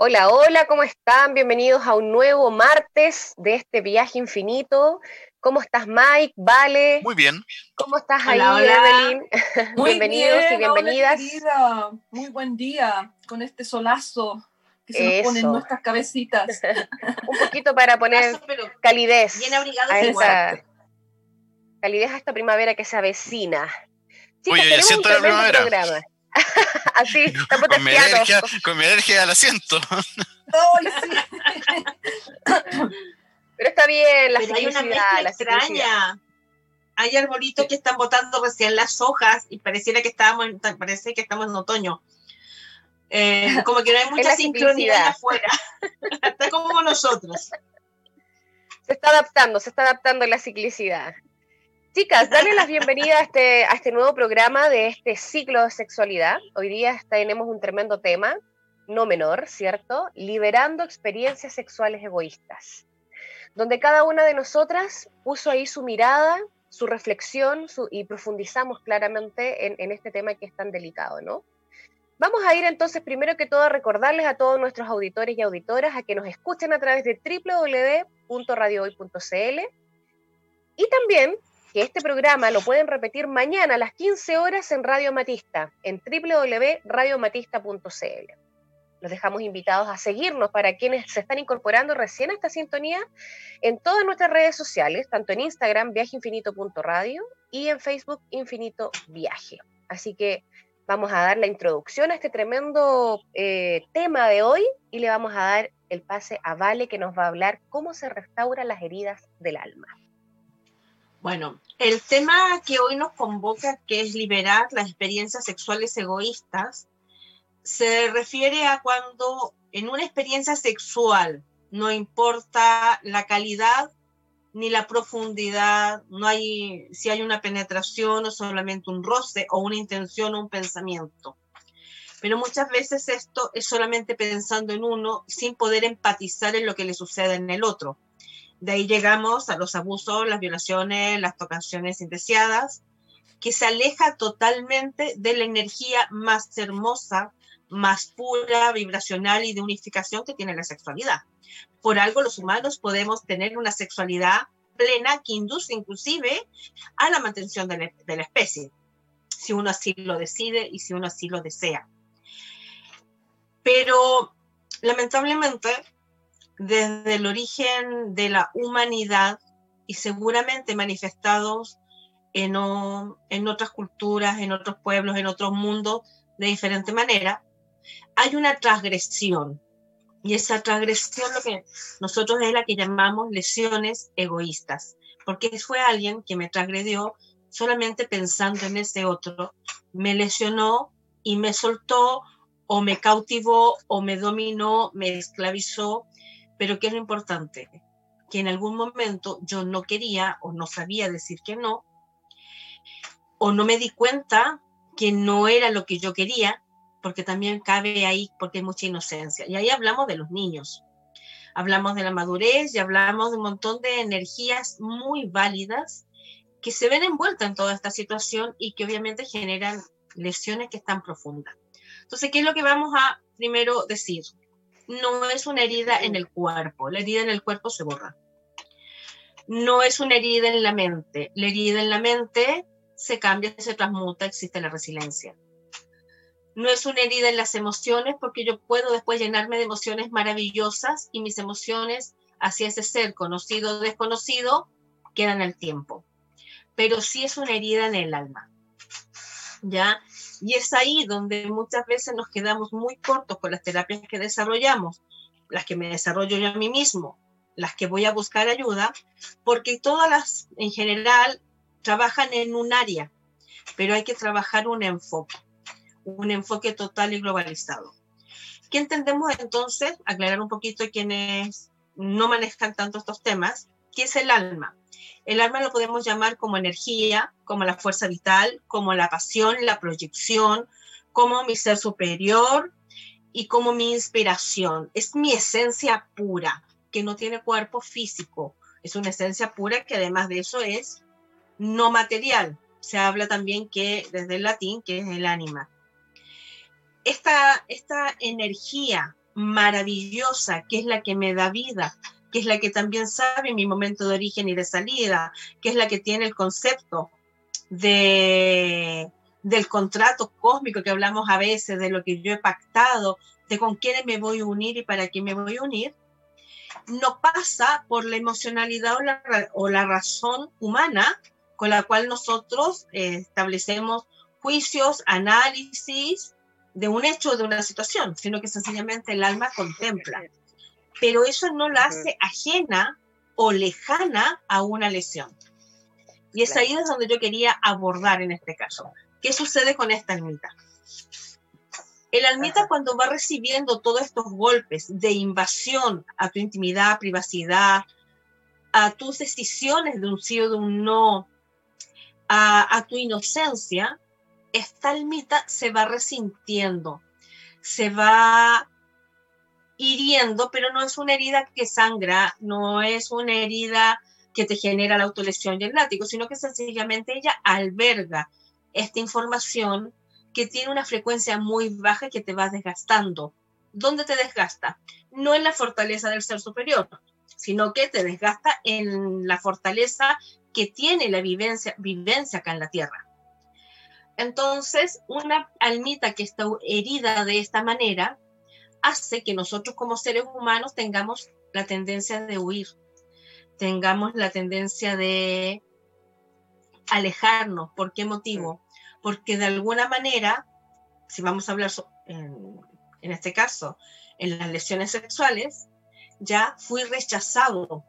Hola, hola, ¿cómo están? Bienvenidos a un nuevo martes de este viaje infinito. ¿Cómo estás, Mike? Vale. Muy bien. ¿Cómo estás Hola, ahí, hola. Evelyn? Muy Bienvenidos bien, y bienvenidas. hola. Muy buen día con este solazo que se nos pone en nuestras cabecitas. un poquito para poner calidez bien abrigados a esta, calidez a esta primavera que se avecina. Chicas, Oye, ya siento la primavera. programa. Así, estamos Con mi, alergia, con mi alergia al asiento. Pero está bien, la Pero hay una mezcla la extraña. Hay arbolitos que están botando recién las hojas y pareciera que estábamos en, parece que estamos en otoño. Eh, como que no hay mucha sincronía afuera. Está como nosotros. Se está adaptando, se está adaptando a la ciclicidad. Chicas, darle las bienvenidas a este, a este nuevo programa de este ciclo de sexualidad. Hoy día tenemos un tremendo tema, no menor, ¿cierto? Liberando experiencias sexuales egoístas, donde cada una de nosotras puso ahí su mirada, su reflexión su- y profundizamos claramente en, en este tema que es tan delicado, ¿no? Vamos a ir entonces primero que todo a recordarles a todos nuestros auditores y auditoras a que nos escuchen a través de www.radiohoy.cl y también este programa lo pueden repetir mañana a las 15 horas en Radio Matista, en www.radiomatista.cl. Los dejamos invitados a seguirnos para quienes se están incorporando recién a esta sintonía en todas nuestras redes sociales, tanto en Instagram, viajeinfinito.radio y en Facebook, Infinito Viaje. Así que vamos a dar la introducción a este tremendo eh, tema de hoy y le vamos a dar el pase a Vale que nos va a hablar cómo se restauran las heridas del alma. Bueno, el tema que hoy nos convoca, que es liberar las experiencias sexuales egoístas, se refiere a cuando en una experiencia sexual no importa la calidad ni la profundidad, no hay si hay una penetración o solamente un roce o una intención o un pensamiento. Pero muchas veces esto es solamente pensando en uno sin poder empatizar en lo que le sucede en el otro. De ahí llegamos a los abusos, las violaciones, las tocaciones indeseadas, que se aleja totalmente de la energía más hermosa, más pura, vibracional y de unificación que tiene la sexualidad. Por algo los humanos podemos tener una sexualidad plena que induce inclusive a la mantención de la, de la especie, si uno así lo decide y si uno así lo desea. Pero lamentablemente desde el origen de la humanidad y seguramente manifestados en, o- en otras culturas, en otros pueblos, en otros mundos de diferente manera, hay una transgresión. Y esa transgresión lo que nosotros es la que llamamos lesiones egoístas, porque fue alguien que me transgredió solamente pensando en ese otro, me lesionó y me soltó o me cautivó o me dominó, me esclavizó, pero ¿qué es lo importante? Que en algún momento yo no quería o no sabía decir que no, o no me di cuenta que no era lo que yo quería, porque también cabe ahí, porque hay mucha inocencia. Y ahí hablamos de los niños, hablamos de la madurez y hablamos de un montón de energías muy válidas que se ven envueltas en toda esta situación y que obviamente generan lesiones que están profundas. Entonces, ¿qué es lo que vamos a primero decir? No es una herida en el cuerpo, la herida en el cuerpo se borra. No es una herida en la mente, la herida en la mente se cambia, se transmuta, existe la resiliencia. No es una herida en las emociones porque yo puedo después llenarme de emociones maravillosas y mis emociones hacia ese ser conocido o desconocido quedan al tiempo. Pero sí es una herida en el alma. ¿Ya? Y es ahí donde muchas veces nos quedamos muy cortos con las terapias que desarrollamos, las que me desarrollo yo a mí mismo, las que voy a buscar ayuda, porque todas las en general trabajan en un área, pero hay que trabajar un enfoque, un enfoque total y globalizado. ¿Qué entendemos entonces? Aclarar un poquito a quienes no manejan tanto estos temas, ¿qué es el alma? El alma lo podemos llamar como energía, como la fuerza vital, como la pasión, la proyección, como mi ser superior y como mi inspiración. Es mi esencia pura, que no tiene cuerpo físico. Es una esencia pura que además de eso es no material. Se habla también que desde el latín, que es el ánima. Esta, esta energía maravillosa, que es la que me da vida, que es la que también sabe mi momento de origen y de salida, que es la que tiene el concepto de, del contrato cósmico que hablamos a veces, de lo que yo he pactado, de con quiénes me voy a unir y para qué me voy a unir, no pasa por la emocionalidad o la, o la razón humana con la cual nosotros eh, establecemos juicios, análisis de un hecho o de una situación, sino que sencillamente el alma contempla. Pero eso no la hace ajena o lejana a una lesión. Y es ahí donde yo quería abordar en este caso. ¿Qué sucede con esta almita? El almita cuando va recibiendo todos estos golpes de invasión a tu intimidad, privacidad, a tus decisiones de un sí o de un no, a, tu inocencia, esta almita se va resintiendo, se va hiriendo, pero no es una herida que sangra, no es una herida que te genera la autolesión y el látigo, sino que sencillamente ella alberga esta información que tiene una frecuencia muy baja y que te va desgastando. ¿Dónde te desgasta? No en la fortaleza del ser superior, sino que te desgasta en la fortaleza que tiene la vivencia, vivencia acá en la Tierra. Entonces, una almita que está herida de esta manera hace que nosotros como seres humanos tengamos la tendencia de huir, tengamos la tendencia de alejarnos. ¿Por qué motivo? Porque de alguna manera, si vamos a hablar en, en este caso, en las lesiones sexuales, ya fui rechazado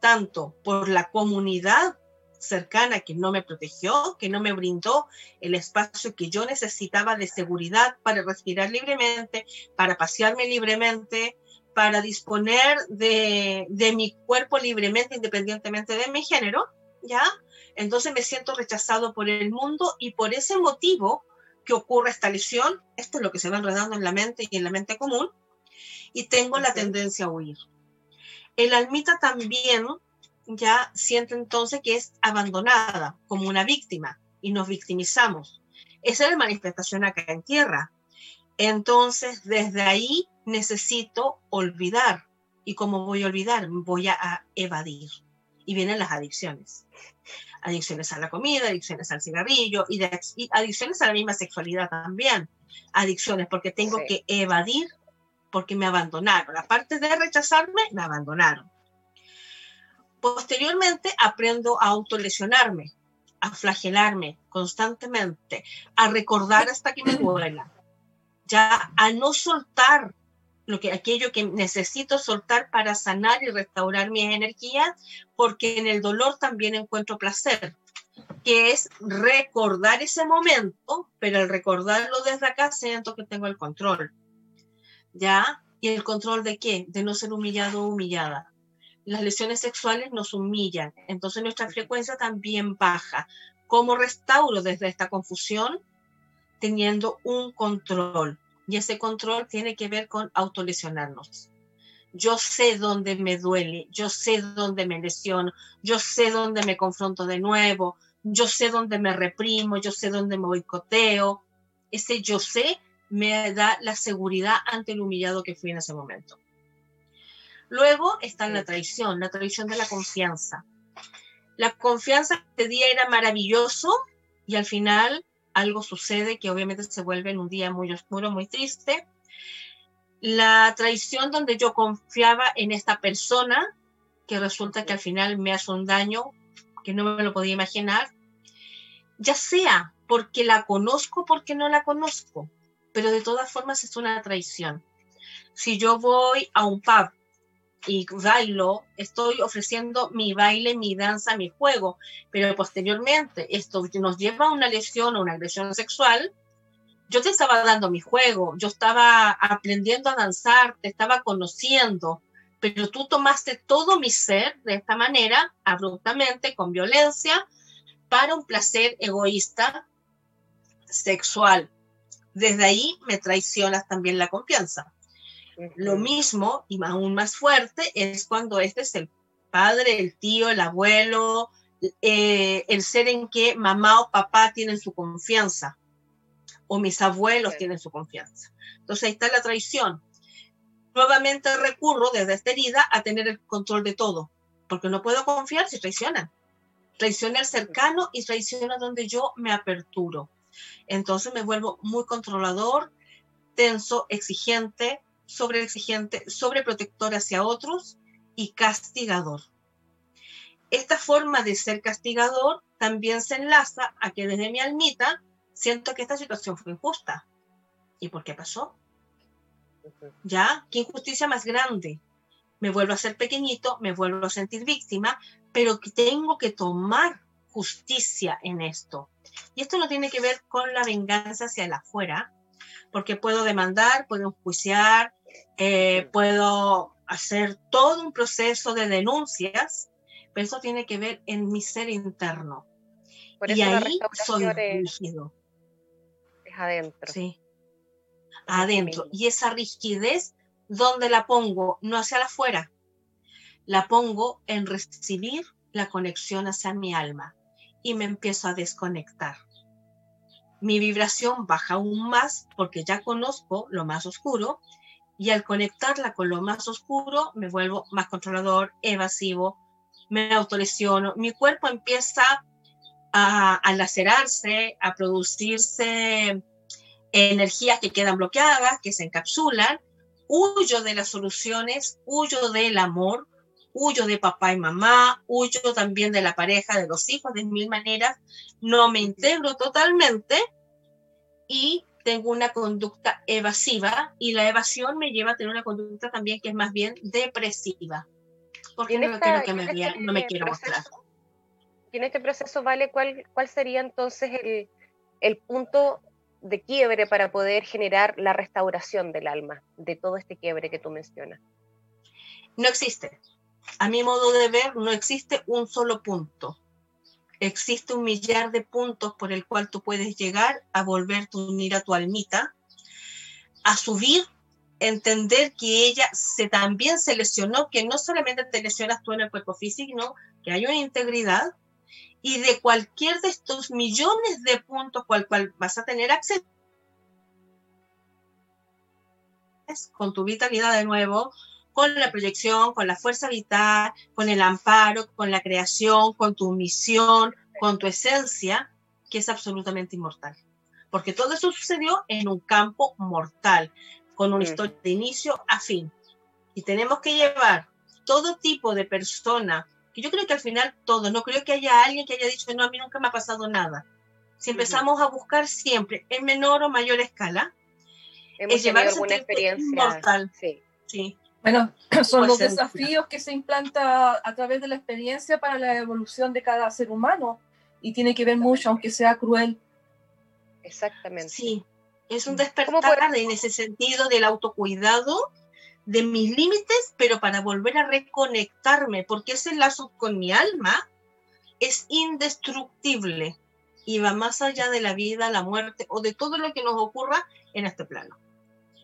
tanto por la comunidad cercana que no me protegió, que no me brindó el espacio que yo necesitaba de seguridad para respirar libremente, para pasearme libremente, para disponer de, mi cuerpo libremente, independientemente de mi género, ¿ya? Entonces me siento rechazado por el mundo y por ese motivo que ocurre esta lesión, esto es lo que se va enredando en la mente y en la mente común, y tengo la tendencia a huir. El almita también ya siente entonces que es abandonada como una víctima y nos victimizamos. Esa es la manifestación acá en tierra. Entonces, desde ahí necesito olvidar. ¿Y cómo voy a olvidar? Voy a, evadir. Y vienen las adicciones. Adicciones a la comida, adicciones al cigarrillo y, adicciones a la misma sexualidad también. Adicciones porque tengo que evadir porque me abandonaron. Aparte de rechazarme, me abandonaron. Posteriormente aprendo a autolesionarme, a flagelarme constantemente, a recordar hasta que me duela, ya a no soltar lo que, aquello que necesito soltar para sanar y restaurar mis energías, porque en el dolor también encuentro placer, que es recordar ese momento, pero al recordarlo desde acá siento que tengo el control ¿ya? ¿Y el control de qué? De no ser humillado o humillada. Las lesiones sexuales nos humillan, entonces nuestra frecuencia también baja. ¿Cómo restauro desde esta confusión? Teniendo un control. Y ese control tiene que ver con autolesionarnos. Yo sé dónde me duele, yo sé dónde me lesiono, yo sé dónde me confronto de nuevo, yo sé dónde me reprimo, yo sé dónde me boicoteo. Ese yo sé me da la seguridad ante el humillado que fui en ese momento. Luego está la traición, la traición de la confianza. La confianza este día era maravilloso y al final algo sucede que obviamente se vuelve en un día muy oscuro, muy triste. La traición donde yo confiaba en esta persona, que resulta que al final me hace un daño que no me lo podía imaginar, ya sea porque la conozco, porque no la conozco, pero de todas formas es una traición. Si yo voy a un pub y bailo, estoy ofreciendo mi baile, mi danza, mi juego, pero posteriormente esto nos lleva a una lesión o una agresión sexual, yo te estaba dando mi juego, yo estaba aprendiendo a danzar, te estaba conociendo, pero tú tomaste todo mi ser de esta manera, abruptamente, con violencia, para un placer egoísta sexual desde ahí me traicionas también la confianza. Lo mismo y aún más fuerte es cuando este es el padre, el tío, el abuelo, eh, el ser en que mamá o papá tienen su confianza o mis abuelos tienen su confianza. Entonces ahí está la traición. nuevamente recurro desde esta herida a tener el control de todo, porque no puedo confiar si traicionan. Traiciona el cercano y traiciona donde yo me aperturo. Entonces me vuelvo muy controlador, tenso, exigente, sobreexigente, sobreprotector hacia otros y castigador. Esta forma de ser castigador también se enlaza a que desde mi almita siento que esta situación fue injusta. ¿Y por qué pasó? ¿Ya? ¿Qué injusticia más grande? Me vuelvo a ser pequeñito, me vuelvo a sentir víctima, pero tengo que tomar justicia en esto. Y esto no tiene que ver con la venganza hacia el afuera, porque puedo demandar, puedo enjuiciar, eh, puedo hacer todo un proceso de denuncias, pero eso tiene que ver en mi ser interno. y ahí soy rígido. Es adentro. Sí. Adentro. Y esa rigidez, ¿dónde la pongo? No hacia afuera. La pongo en recibir la conexión hacia mi alma y me empiezo a desconectar. Mi vibración baja aún más porque ya conozco lo más oscuro y al conectarla con lo más oscuro me vuelvo más controlador, evasivo, me autolesiono, mi cuerpo empieza a, a lacerarse, a producirse energías que quedan bloqueadas, que se encapsulan, huyo de las soluciones, huyo del amor, huyo de papá y mamá, huyo también de la pareja, de los hijos, de mil maneras, no me integro totalmente y tengo una conducta evasiva y la evasión me lleva a tener una conducta también que es más bien depresiva, porque no, que me este no me quiero mostrar. Y en este proceso, Vale, ¿cuál, cuál sería entonces el, el punto de quiebre para poder generar la restauración del alma, de todo este quiebre que tú mencionas? No existe. A mi modo de ver, no existe un solo punto existe un millar de puntos por el cual tú puedes llegar a volverte a unir a tu almita, a subir, entender que ella se, también se lesionó, que no solamente te lesionas tú en el cuerpo físico, sino que hay una integridad. Y de cualquier de estos millones de puntos cual cual vas a tener acceso con tu vitalidad de nuevo, con la proyección, con la fuerza vital, con el amparo, con la creación, con tu misión, con tu esencia, que es absolutamente inmortal. Porque todo eso sucedió en un campo mortal, con una historia de inicio a fin. Y tenemos que llevar todo tipo de persona, que yo creo que al final todo, no creo que haya alguien que haya dicho, no, a mí nunca me ha pasado nada. Si empezamos a buscar siempre en menor o mayor escala, es llevar alguna experiencia mortal. Sí. sí. Bueno, son los desafíos que se implanta a través de la experiencia para la evolución de cada ser humano y tiene que ver mucho, aunque sea cruel. Exactamente. Sí, es un despertar en ese sentido del autocuidado, de mis límites, pero para volver a reconectarme, porque ese lazo con mi alma es indestructible y va más allá de la vida, la muerte o de todo lo que nos ocurra en este plano.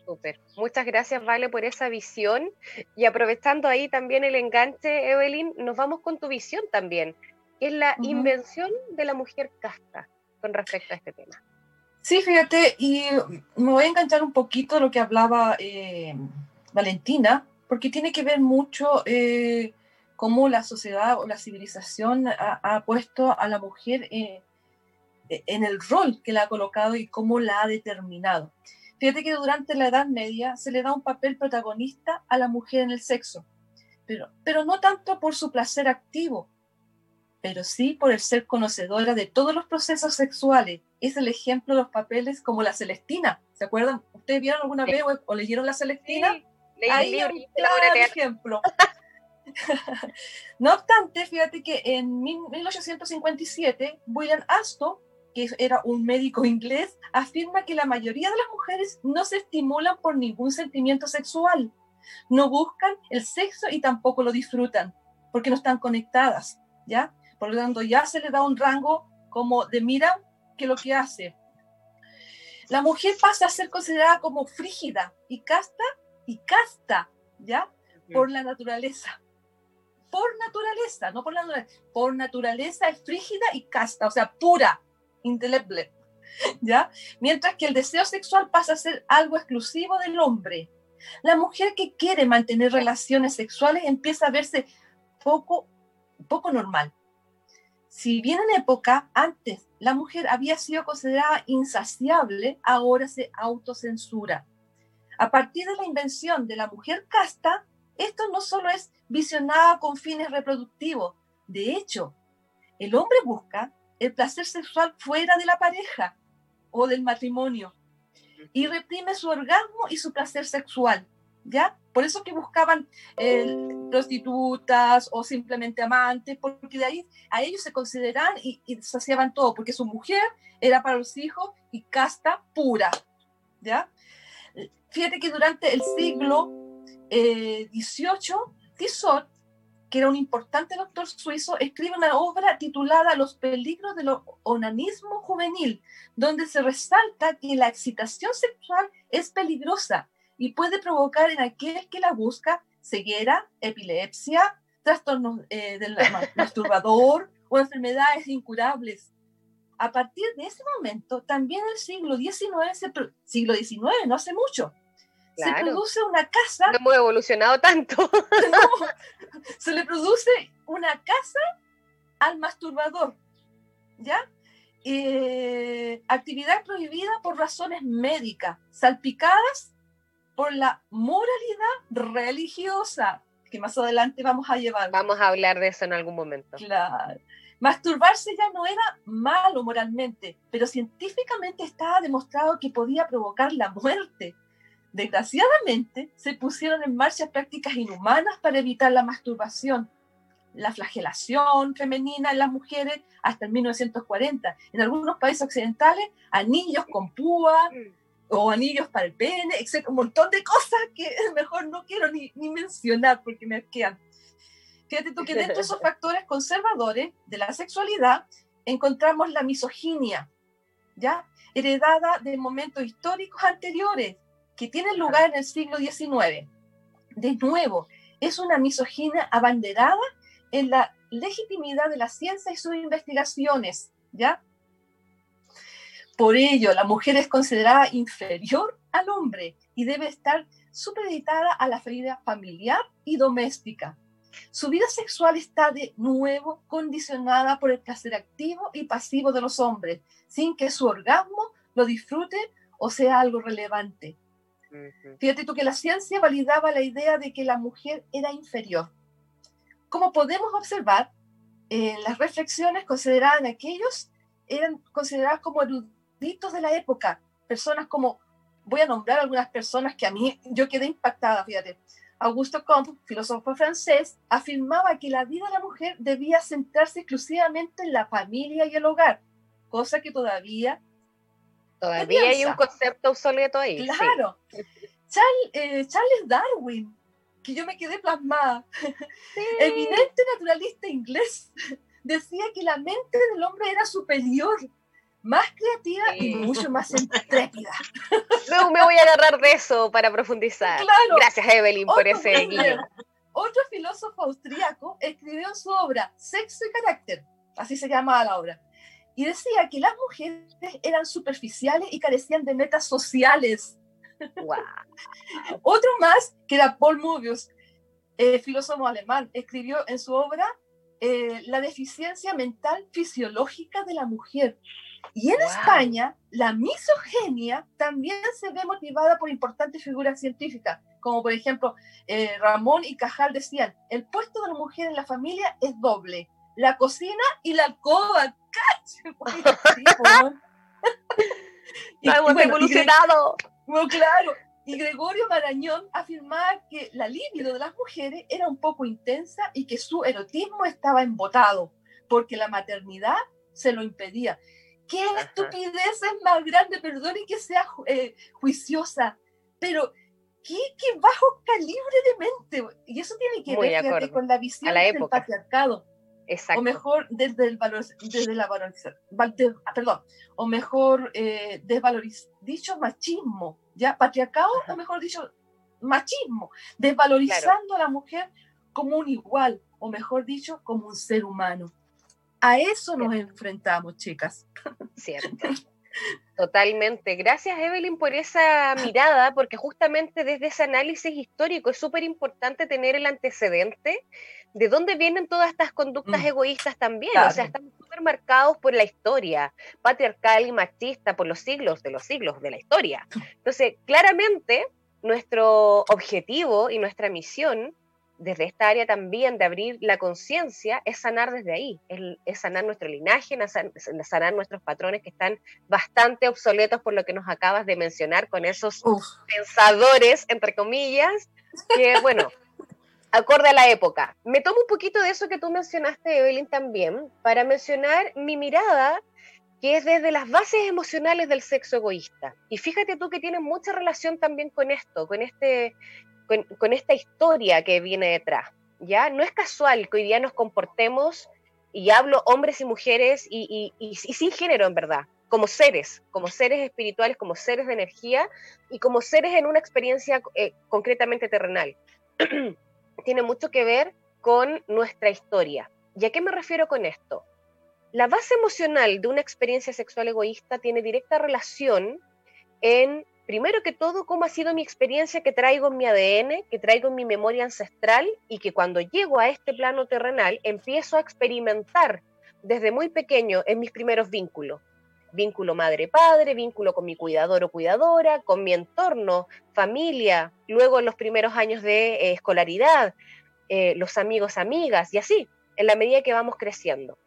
Súper. Muchas gracias, Vale, por esa visión. Y aprovechando ahí también el enganche, Evelyn, nos vamos con tu visión también, que es la invención de la mujer casta con respecto a este tema. Sí, fíjate, y me voy a enganchar un poquito lo que hablaba eh, Valentina, porque tiene que ver mucho eh, cómo la sociedad o la civilización ha, puesto a la mujer eh, en el rol que la ha colocado y cómo la ha determinado. Fíjate que durante la Edad Media se le da un papel protagonista a la mujer en el sexo, pero, pero no tanto por su placer activo, pero sí por el ser conocedora de todos los procesos sexuales. Es el ejemplo de los papeles como la Celestina. ¿Se acuerdan? ¿Ustedes vieron alguna vez o, leyeron la Celestina? Sí, Ahí el ejemplo. no obstante, fíjate que en 1857 William Astor que era un médico inglés, afirma que la mayoría de las mujeres no se estimulan por ningún sentimiento sexual, no buscan el sexo y tampoco lo disfrutan, porque no están conectadas, ¿ya? Por lo tanto, ya se le da un rango como de mira que lo que hace. La mujer pasa a ser considerada como frígida y casta y casta, ¿ya? Por la naturaleza. Por naturaleza, no por la naturaleza. Por naturaleza es frígida y casta, o sea, pura, indeleble, ¿ya? Mientras que el deseo sexual pasa a ser algo exclusivo del hombre. La mujer que quiere mantener relaciones sexuales empieza a verse poco, poco normal. Si bien en época antes la mujer había sido considerada insaciable, ahora se autocensura. A partir de la invención de la mujer casta, esto no solo es visionado con fines reproductivos, de hecho, el hombre busca el placer sexual fuera de la pareja o del matrimonio y reprime su orgasmo y su placer sexual, ¿ya? Por eso que buscaban eh, prostitutas o simplemente amantes, porque de ahí a ellos se consideraban y, y saciaban todo, porque su mujer era para los hijos y casta pura, ¿ya? Fíjate que durante el siglo XVIII, eh, Tissot que era un importante doctor suizo, escribe una obra titulada Los peligros del onanismo juvenil, donde se resalta que la excitación sexual es peligrosa y puede provocar en aquel que la busca ceguera, epilepsia, trastornos eh, del masturbador o enfermedades incurables. A partir de ese momento, también el siglo XIX, siglo XIX, no hace mucho, se produce una casa. No hemos evolucionado tanto. se le produce una casa al masturbador, ¿ya? Eh, actividad prohibida por razones médicas, salpicadas por la moralidad religiosa, que más adelante vamos a llevar. Vamos a hablar de eso en algún momento. Claro. Masturbarse ya no era malo moralmente, pero científicamente estaba demostrado que podía provocar la muerte Desgraciadamente, se pusieron en marcha prácticas inhumanas para evitar la masturbación, la flagelación femenina en las mujeres hasta el 1940. En algunos países occidentales, anillos con púa o anillos para el pene, etc. Un montón de cosas que mejor no quiero ni, ni mencionar porque me quedan. Fíjate tú que dentro de esos factores conservadores de la sexualidad encontramos la misoginia, ¿ya? Heredada de momentos históricos anteriores, que tiene lugar en el siglo XIX. De nuevo, es una misoginia abanderada en la legitimidad de la ciencia y sus investigaciones, ¿ya? Por ello, la mujer es considerada inferior al hombre y debe estar supeditada a la vida familiar y doméstica. Su vida sexual está de nuevo condicionada por el placer activo y pasivo de los hombres, sin que su orgasmo lo disfrute o sea algo relevante. Fíjate tú que la ciencia validaba la idea de que la mujer era inferior. Como podemos observar, en las reflexiones consideraban aquellos, eran consideradas como eruditos de la época, personas como, voy a nombrar algunas personas que a mí, yo quedé impactada, fíjate. Augusto Comte, filósofo francés, afirmaba que la vida de la mujer debía centrarse exclusivamente en la familia y el hogar, cosa que todavía Todavía hay un concepto obsoleto ahí. Claro. Eh, Charles Darwin, que yo me quedé plasmada, eminente naturalista inglés, decía que la mente del hombre era superior, más creativa y mucho más intrépida. Luego me voy a agarrar de eso para profundizar. Gracias, Evelyn, por ese guiño. Otro filósofo austríaco escribió en su obra Sexo y Carácter, así se llama la obra, y decía que las mujeres eran superficiales y carecían de metas sociales. Otro más, que era Paul Mobius, eh, filósofo alemán, escribió en su obra eh, La deficiencia mental fisiológica de la mujer. Y en España, la misogenia también se ve motivada por importantes figuras científicas, como por ejemplo eh, Ramón y Cajal decían, el puesto de la mujer en la familia es doble, la cocina y la alcoba. Hemos evolucionado. bueno, claro. Y Gregorio Marañón afirmaba que la libido de las mujeres era un poco intensa y que su erotismo estaba embotado, porque la maternidad se lo impedía. ¿Qué estupidez es más grande? Perdón y que sea eh, juiciosa, pero ¿qué, qué, bajo calibre de mente. Y eso tiene que ver con la visión del patriarcado. O mejor desde, el valor, desde la valorización, perdón, o mejor eh, dicho machismo, ¿ya? Patriarcado, o mejor dicho machismo, desvalorizando a la mujer como un igual, o mejor dicho, como un ser humano. A eso nos enfrentamos, chicas. Cierto. Totalmente. Gracias, Evelyn, por esa mirada, porque justamente desde ese análisis histórico es súper importante tener el antecedente de dónde vienen todas estas conductas Mm. egoístas también. O sea, están súper marcados por la historia patriarcal y machista, por los siglos de los siglos de la historia. Entonces, claramente, nuestro objetivo y nuestra misión desde esta área también de abrir la conciencia es sanar desde ahí, es, es sanar nuestro linaje, na- san- sanar nuestros patrones que están bastante obsoletos por lo que nos acabas de mencionar con esos Uf, pensadores, entre comillas, que bueno, acorde a la época. Me tomo un poquito de eso que tú mencionaste, Evelyn, también, para mencionar mi mirada, que es desde las bases emocionales del sexo egoísta. Y fíjate tú que tiene mucha relación también con esto, con, este, con, esta historia que viene detrás. ¿ya? No es casual que hoy día nos comportemos, y hablo hombres y mujeres, y- y sin género en verdad, como seres, como seres espirituales, como seres de energía, y como seres en una experiencia eh, concretamente terrenal. Tiene mucho que ver con nuestra historia. ¿Y a qué me refiero con esto? La base emocional de una experiencia sexual egoísta tiene directa relación en, primero que todo, cómo ha sido mi experiencia que traigo en mi ADN, que traigo en mi memoria ancestral y que cuando llego a este plano terrenal empiezo a experimentar desde muy pequeño en mis primeros vínculos. Vínculo madre-padre, vínculo con mi cuidador o cuidadora, con mi entorno, familia, luego en los primeros años de eh, escolaridad, eh, los amigos, amigas, y así, en la medida que vamos creciendo.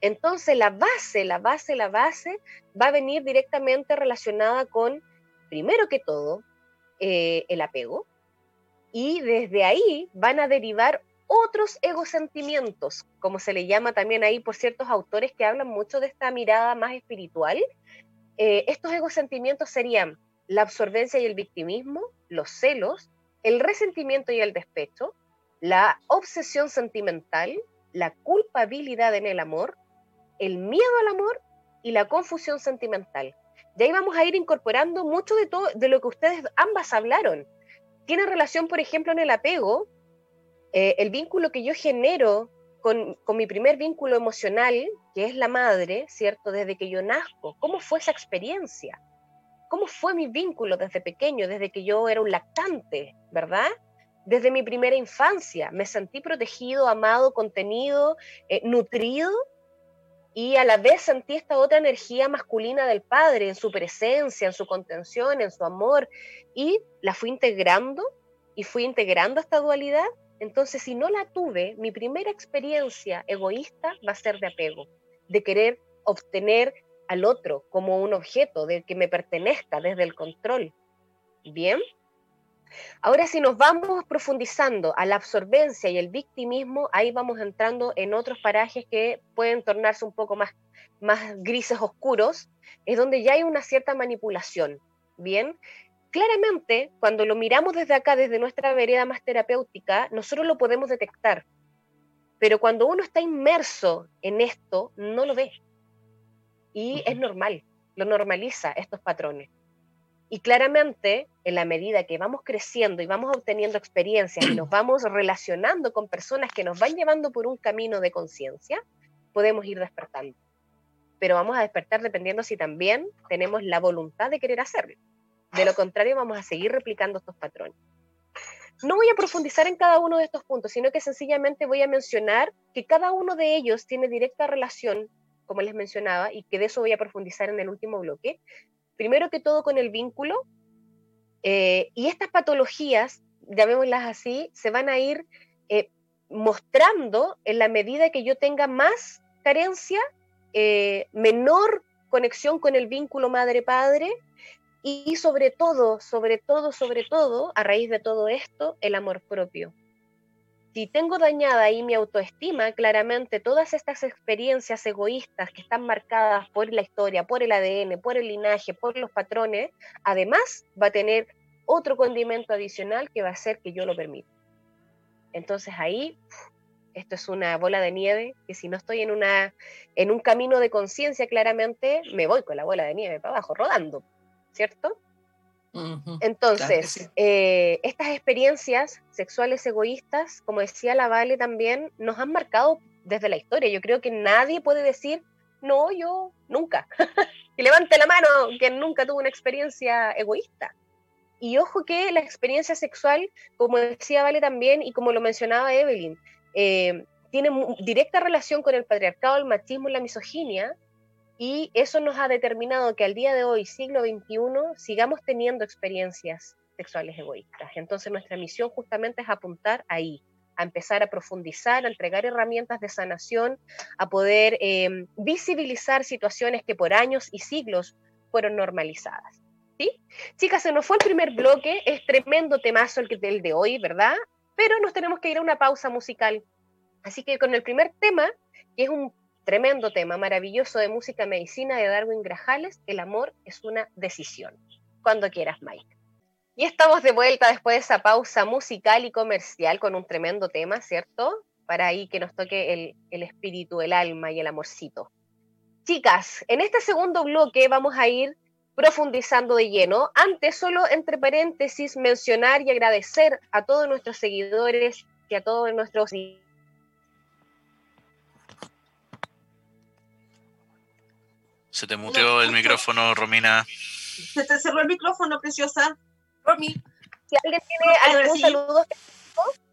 Entonces la base, la base, la base va a venir directamente relacionada con, primero que todo, eh, el apego, y desde ahí van a derivar otros egosentimientos, como se le llama también ahí por ciertos autores que hablan mucho de esta mirada más espiritual. Eh, estos egosentimientos serían la absorbencia y el victimismo, los celos, el resentimiento y el despecho, la obsesión sentimental, la culpabilidad en el amor, el miedo al amor y la confusión sentimental. De ahí vamos a ir incorporando mucho de todo de lo que ustedes ambas hablaron. Tiene relación, por ejemplo, en el apego, eh, el vínculo que yo genero con, con mi primer vínculo emocional, que es la madre, ¿cierto? Desde que yo nazco. ¿Cómo fue esa experiencia? ¿Cómo fue mi vínculo desde pequeño, desde que yo era un lactante, ¿verdad? Desde mi primera infancia me sentí protegido, amado, contenido, eh, nutrido y a la vez sentí esta otra energía masculina del padre en su presencia, en su contención, en su amor y la fui integrando y fui integrando esta dualidad. Entonces, si no la tuve, mi primera experiencia egoísta va a ser de apego, de querer obtener al otro como un objeto, de que me pertenezca desde el control. Bien. Ahora, si nos vamos profundizando a la absorbencia y el victimismo, ahí vamos entrando en otros parajes que pueden tornarse un poco más, más grises oscuros, es donde ya hay una cierta manipulación. Bien, claramente, cuando lo miramos desde acá, desde nuestra vereda más terapéutica, nosotros lo podemos detectar. Pero cuando uno está inmerso en esto, no lo ve. Y es normal, lo normaliza estos patrones. Y claramente, en la medida que vamos creciendo y vamos obteniendo experiencias y nos vamos relacionando con personas que nos van llevando por un camino de conciencia, podemos ir despertando. Pero vamos a despertar dependiendo si también tenemos la voluntad de querer hacerlo. De lo contrario, vamos a seguir replicando estos patrones. No voy a profundizar en cada uno de estos puntos, sino que sencillamente voy a mencionar que cada uno de ellos tiene directa relación, como les mencionaba, y que de eso voy a profundizar en el último bloque, primero que todo con el vínculo, eh, y estas patologías, llamémoslas así, se van a ir eh, mostrando en la medida que yo tenga más carencia, eh, menor conexión con el vínculo madre-padre, y sobre todo, sobre todo, sobre todo, a raíz de todo esto, el amor propio. Si tengo dañada ahí mi autoestima, claramente todas estas experiencias egoístas que están marcadas por la historia, por el ADN, por el linaje, por los patrones, además va a tener otro condimento adicional que va a hacer que yo lo permita. Entonces ahí, esto es una bola de nieve que si no estoy en, una, en un camino de conciencia, claramente me voy con la bola de nieve para abajo, rodando, ¿cierto? Entonces, sí. eh, estas experiencias sexuales egoístas, como decía la Vale también, nos han marcado desde la historia. Yo creo que nadie puede decir, No, yo nunca. que levante la mano que nunca tuvo una experiencia egoísta. Y ojo que la experiencia sexual, como decía Vale también y como lo mencionaba Evelyn, eh, tiene directa relación con el patriarcado, el machismo y la misoginia, y eso nos ha determinado que al día de hoy, siglo XXI, sigamos teniendo experiencias sexuales egoístas. Entonces nuestra misión justamente es apuntar ahí, a empezar a profundizar, a entregar herramientas de sanación, a poder em, visibilizar situaciones que por años y siglos fueron normalizadas. ¿Sí? Chicas, se nos fue el primer bloque, es tremendo temazo el, del de hoy, ¿verdad? Pero nos tenemos que ir a una pausa musical. Así que con el primer tema, que es un tremendo tema maravilloso de música medicina de Darwin Grajales, el amor es una decisión. Cuando quieras, Mike. Y estamos de vuelta después de esa pausa musical y comercial con un tremendo tema, ¿cierto? Para ahí que nos toque el, el espíritu, el alma y el amorcito. Chicas, en este segundo bloque vamos a ir profundizando de lleno. Antes, solo entre paréntesis, mencionar y agradecer a todos nuestros seguidores y a todos nuestros... Se te muteó el micrófono, Romina. Se te cerró el micrófono, preciosa. Si alguien tiene algún saludo,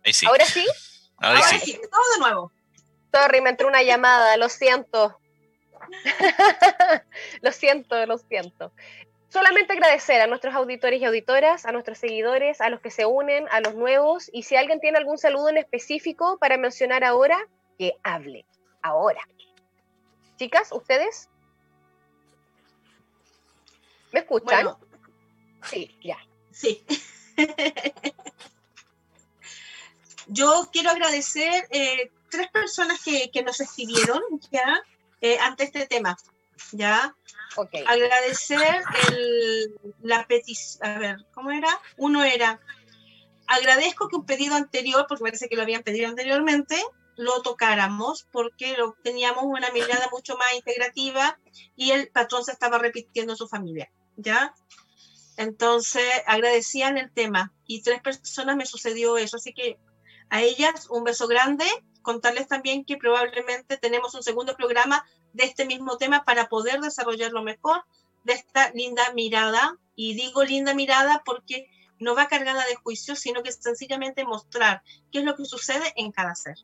Ahí sí. ¿ahora sí? Ahora sí. sí, todo de nuevo. Sorry, me entró una llamada, lo siento. lo siento, lo siento. Solamente agradecer a nuestros auditores y auditoras, a nuestros seguidores, a los que se unen, a los nuevos, y si alguien tiene algún saludo en específico para mencionar ahora, que hable ahora. Chicas, ¿ustedes? ¿Me escuchan? Bueno, Sí, ya. sí. Yo quiero agradecer eh, tres personas que, que nos escribieron ya eh, ante este tema. Ya, Ok. agradecer el, la petición. A ver, ¿cómo era? Uno era, agradezco que un pedido anterior, porque parece que lo habían pedido anteriormente, lo tocáramos, porque lo, teníamos una mirada mucho más integrativa y el patrón se estaba repitiendo en su familia. ¿Ya? Entonces, agradecían el tema y tres personas me sucedió eso, así que a ellas un beso grande, contarles también que probablemente tenemos un segundo programa de este mismo tema para poder desarrollarlo mejor, de esta linda mirada, y digo linda mirada porque no va cargada de juicio, sino que es sencillamente mostrar qué es lo que sucede en cada ser.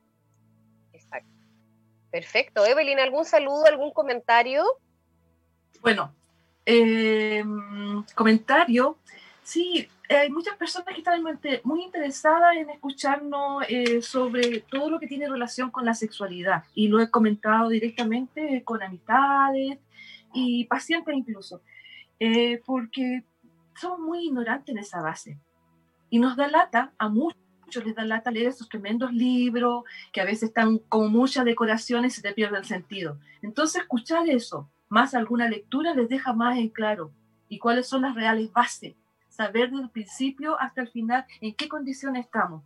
Exacto. Perfecto. Evelyn, ¿algún saludo, algún comentario? Bueno, eh, comentario. Sí, hay muchas personas que están muy inte- muy interesadas en escucharnos eh, sobre todo lo que tiene relación con la sexualidad. Y lo he comentado directamente con amistades y pacientes incluso. Eh, porque somos muy ignorantes en esa base. Y nos da lata, a muchos les da lata leer esos tremendos libros que a veces están con muchas decoraciones y se te pierde el sentido. Entonces, escuchar eso, más alguna lectura, les deja más en claro y cuáles son las reales bases. Saber desde el principio hasta el final en qué condiciones estamos.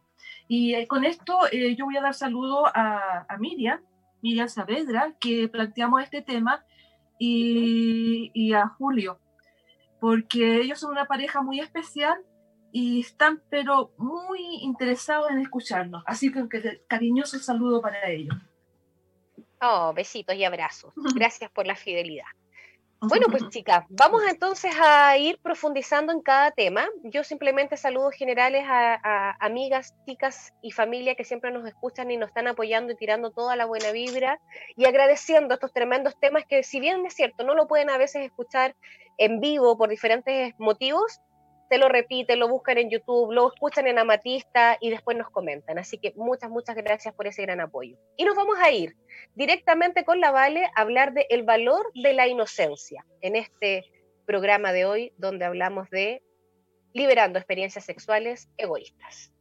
Y eh, con esto eh, yo voy a dar saludo a, a Miriam, Miriam Saavedra, que planteamos este tema, y, y a Julio, porque ellos son una pareja muy especial y están pero muy interesados en escucharnos. Así que cariñoso saludo para ellos. Oh, besitos y abrazos. Gracias por la fidelidad. Bueno, pues chicas, vamos entonces a ir profundizando en cada tema. Yo simplemente saludos generales a, a, amigas, chicas y familia que siempre nos escuchan y nos están apoyando y tirando toda la buena vibra y agradeciendo estos tremendos temas que si bien es cierto, no lo pueden a veces escuchar en vivo por diferentes motivos, se lo repiten, lo buscan en YouTube, lo escuchan en Amatista y después nos comentan. Así que muchas, muchas gracias por ese gran apoyo. Y nos vamos a ir directamente con la Vale a hablar del el valor de la inocencia en este programa de hoy donde hablamos de liberando experiencias sexuales egoístas.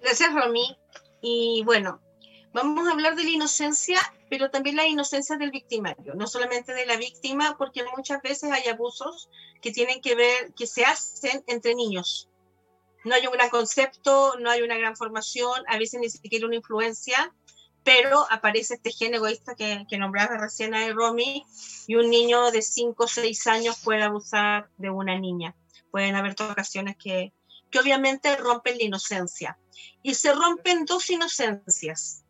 Gracias, Romy. Y bueno, vamos a hablar de la inocencia, pero también la inocencia del victimario, no solamente de la víctima, porque muchas veces hay abusos que tienen que ver, que se hacen entre niños. No hay un gran concepto, no hay una gran formación, a veces ni siquiera una influencia, pero aparece este gen egoísta que, que nombraba recién a Romy, y un niño de 5 o 6 años puede abusar de una niña. Pueden haber ocasiones que, que obviamente rompen la inocencia. Y se rompen dos inocencias.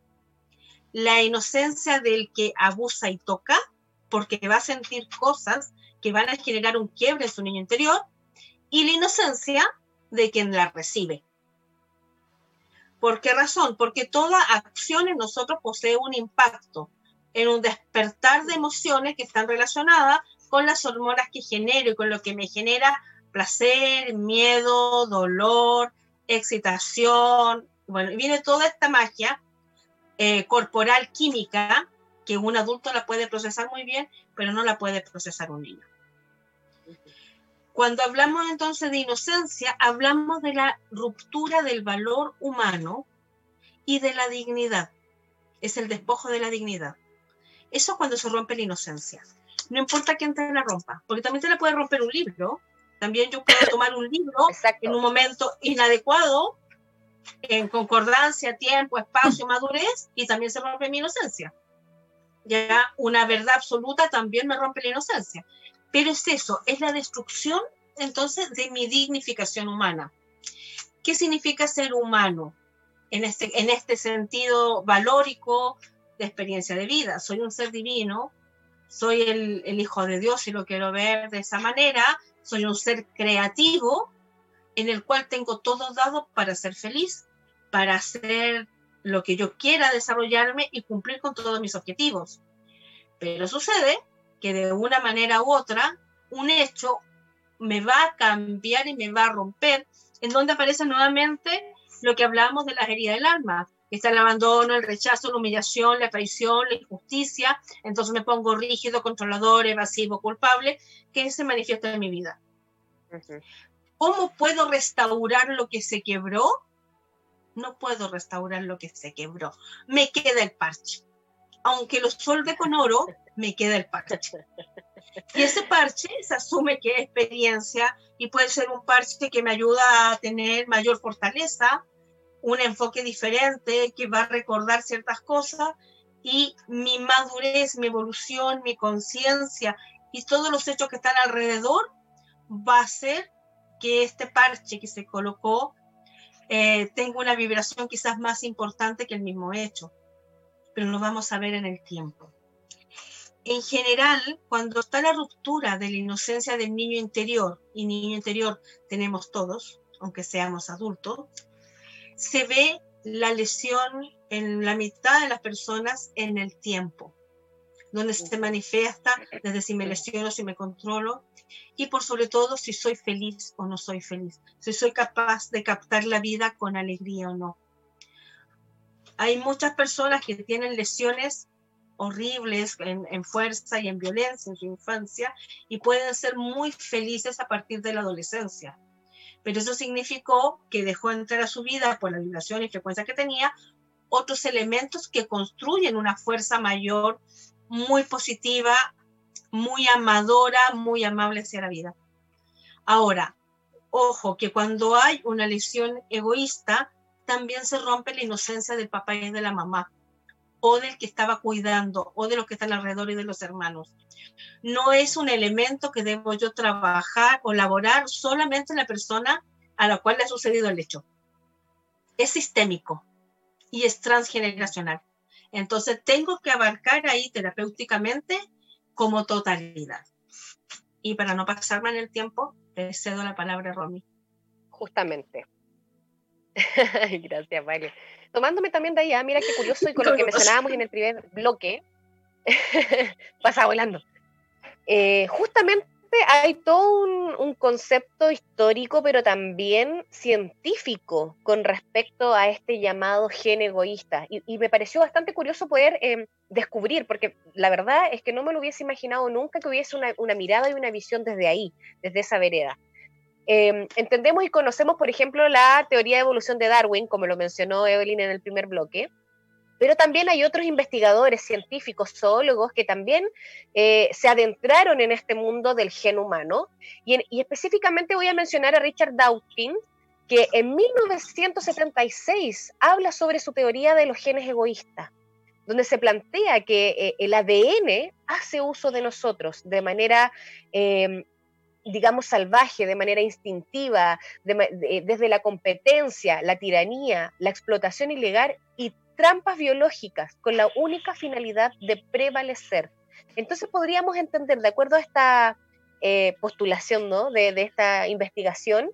La inocencia del que abusa y toca, porque va a sentir cosas que van a generar un quiebre en su niño interior, y la inocencia de quien la recibe. ¿Por qué razón? Porque toda acción en nosotros posee un impacto en un despertar de emociones que están relacionadas con las hormonas que genero y con lo que me genera placer, miedo, dolor, excitación. Bueno, viene toda esta magia eh, corporal química que un adulto la puede procesar muy bien, pero no la puede procesar un niño. Cuando hablamos entonces de inocencia, hablamos de la ruptura del valor humano y de la dignidad. Es el despojo de la dignidad. Eso cuando se rompe la inocencia. No importa quién te la rompa, porque también te la puede romper un libro. También yo puedo tomar un libro en un momento inadecuado, en concordancia, tiempo, espacio, madurez, y también se rompe mi inocencia. Ya una verdad absoluta también me rompe la inocencia. Pero es eso, es la destrucción entonces de mi dignificación humana. ¿Qué significa ser humano? En este, en este sentido valórico de experiencia de vida. Soy un ser divino, soy el, el hijo de Dios, si lo quiero ver de esa manera, soy un ser creativo en el cual tengo todo dado para ser feliz, para hacer lo que yo quiera desarrollarme y cumplir con todos mis objetivos. Pero sucede que de una manera u otra, un hecho me va a cambiar y me va a romper, en donde aparece nuevamente lo que hablábamos de la herida del alma, que está el abandono, el rechazo, la humillación, la traición, la injusticia, entonces me pongo rígido, controlador, evasivo, culpable, que se manifiesta en mi vida. ¿Cómo puedo restaurar lo que se quebró? No puedo restaurar lo que se quebró. Me queda el parche aunque lo solde con oro, me queda el parche. Y ese parche se asume que es experiencia y puede ser un parche que me ayuda a tener mayor fortaleza, un enfoque diferente que va a recordar ciertas cosas y mi madurez, mi evolución, mi conciencia y todos los hechos que están alrededor va a hacer que este parche que se colocó eh, tenga una vibración quizás más importante que el mismo hecho pero lo vamos a ver en el tiempo. En general, cuando está la ruptura de la inocencia del niño interior, y niño interior tenemos todos, aunque seamos adultos, se ve la lesión en la mitad de las personas en el tiempo, donde se manifiesta desde si me lesiono, si me controlo, y por sobre todo si soy feliz o no soy feliz, si soy capaz de captar la vida con alegría o no. Hay muchas personas que tienen lesiones horribles en, fuerza y en violencia en su infancia y pueden ser muy felices a partir de la adolescencia. Pero eso significó que dejó entrar a su vida por la vibración y frecuencia que tenía otros elementos que construyen una fuerza mayor, muy positiva, muy amadora, muy amable hacia la vida. Ahora, ojo, que cuando hay una lesión egoísta, también se rompe la inocencia del papá y de la mamá, o del que estaba cuidando, o de los que están alrededor y de los hermanos. No es un elemento que debo yo trabajar o laborar solamente en la persona a la cual le ha sucedido el hecho. Es sistémico y es transgeneracional. Entonces tengo que abarcar ahí terapéuticamente como totalidad. Y para no pasarme en el tiempo, le cedo la palabra a Romy. Justamente. Gracias, Vale. Tomándome también de ahí, ah, mira qué curioso, y con lo que mencionábamos en el primer bloque, pasa volando. Eh, justamente hay todo un, concepto histórico, pero también científico con respecto a este llamado gen egoísta. Y, me pareció bastante curioso poder em, descubrir, porque la verdad es que no me lo hubiese imaginado nunca que hubiese una mirada y una visión desde ahí, desde esa vereda. Em, entendemos y conocemos, por ejemplo, la teoría de evolución de Darwin, como lo mencionó Evelyn en el primer bloque, pero también hay otros investigadores, científicos, zoólogos, que también eh, se adentraron en este mundo del gen humano. Y, específicamente voy a mencionar a Richard Dawkins, que en 1976 habla sobre su teoría de los genes egoístas, donde se plantea que eh, el ADN hace uso de nosotros de manera em, digamos, salvaje, de manera instintiva, desde la competencia, la tiranía, la explotación ilegal y trampas biológicas con la única finalidad de prevalecer. Entonces podríamos entender, de acuerdo a esta eh, postulación ¿no? de, esta investigación,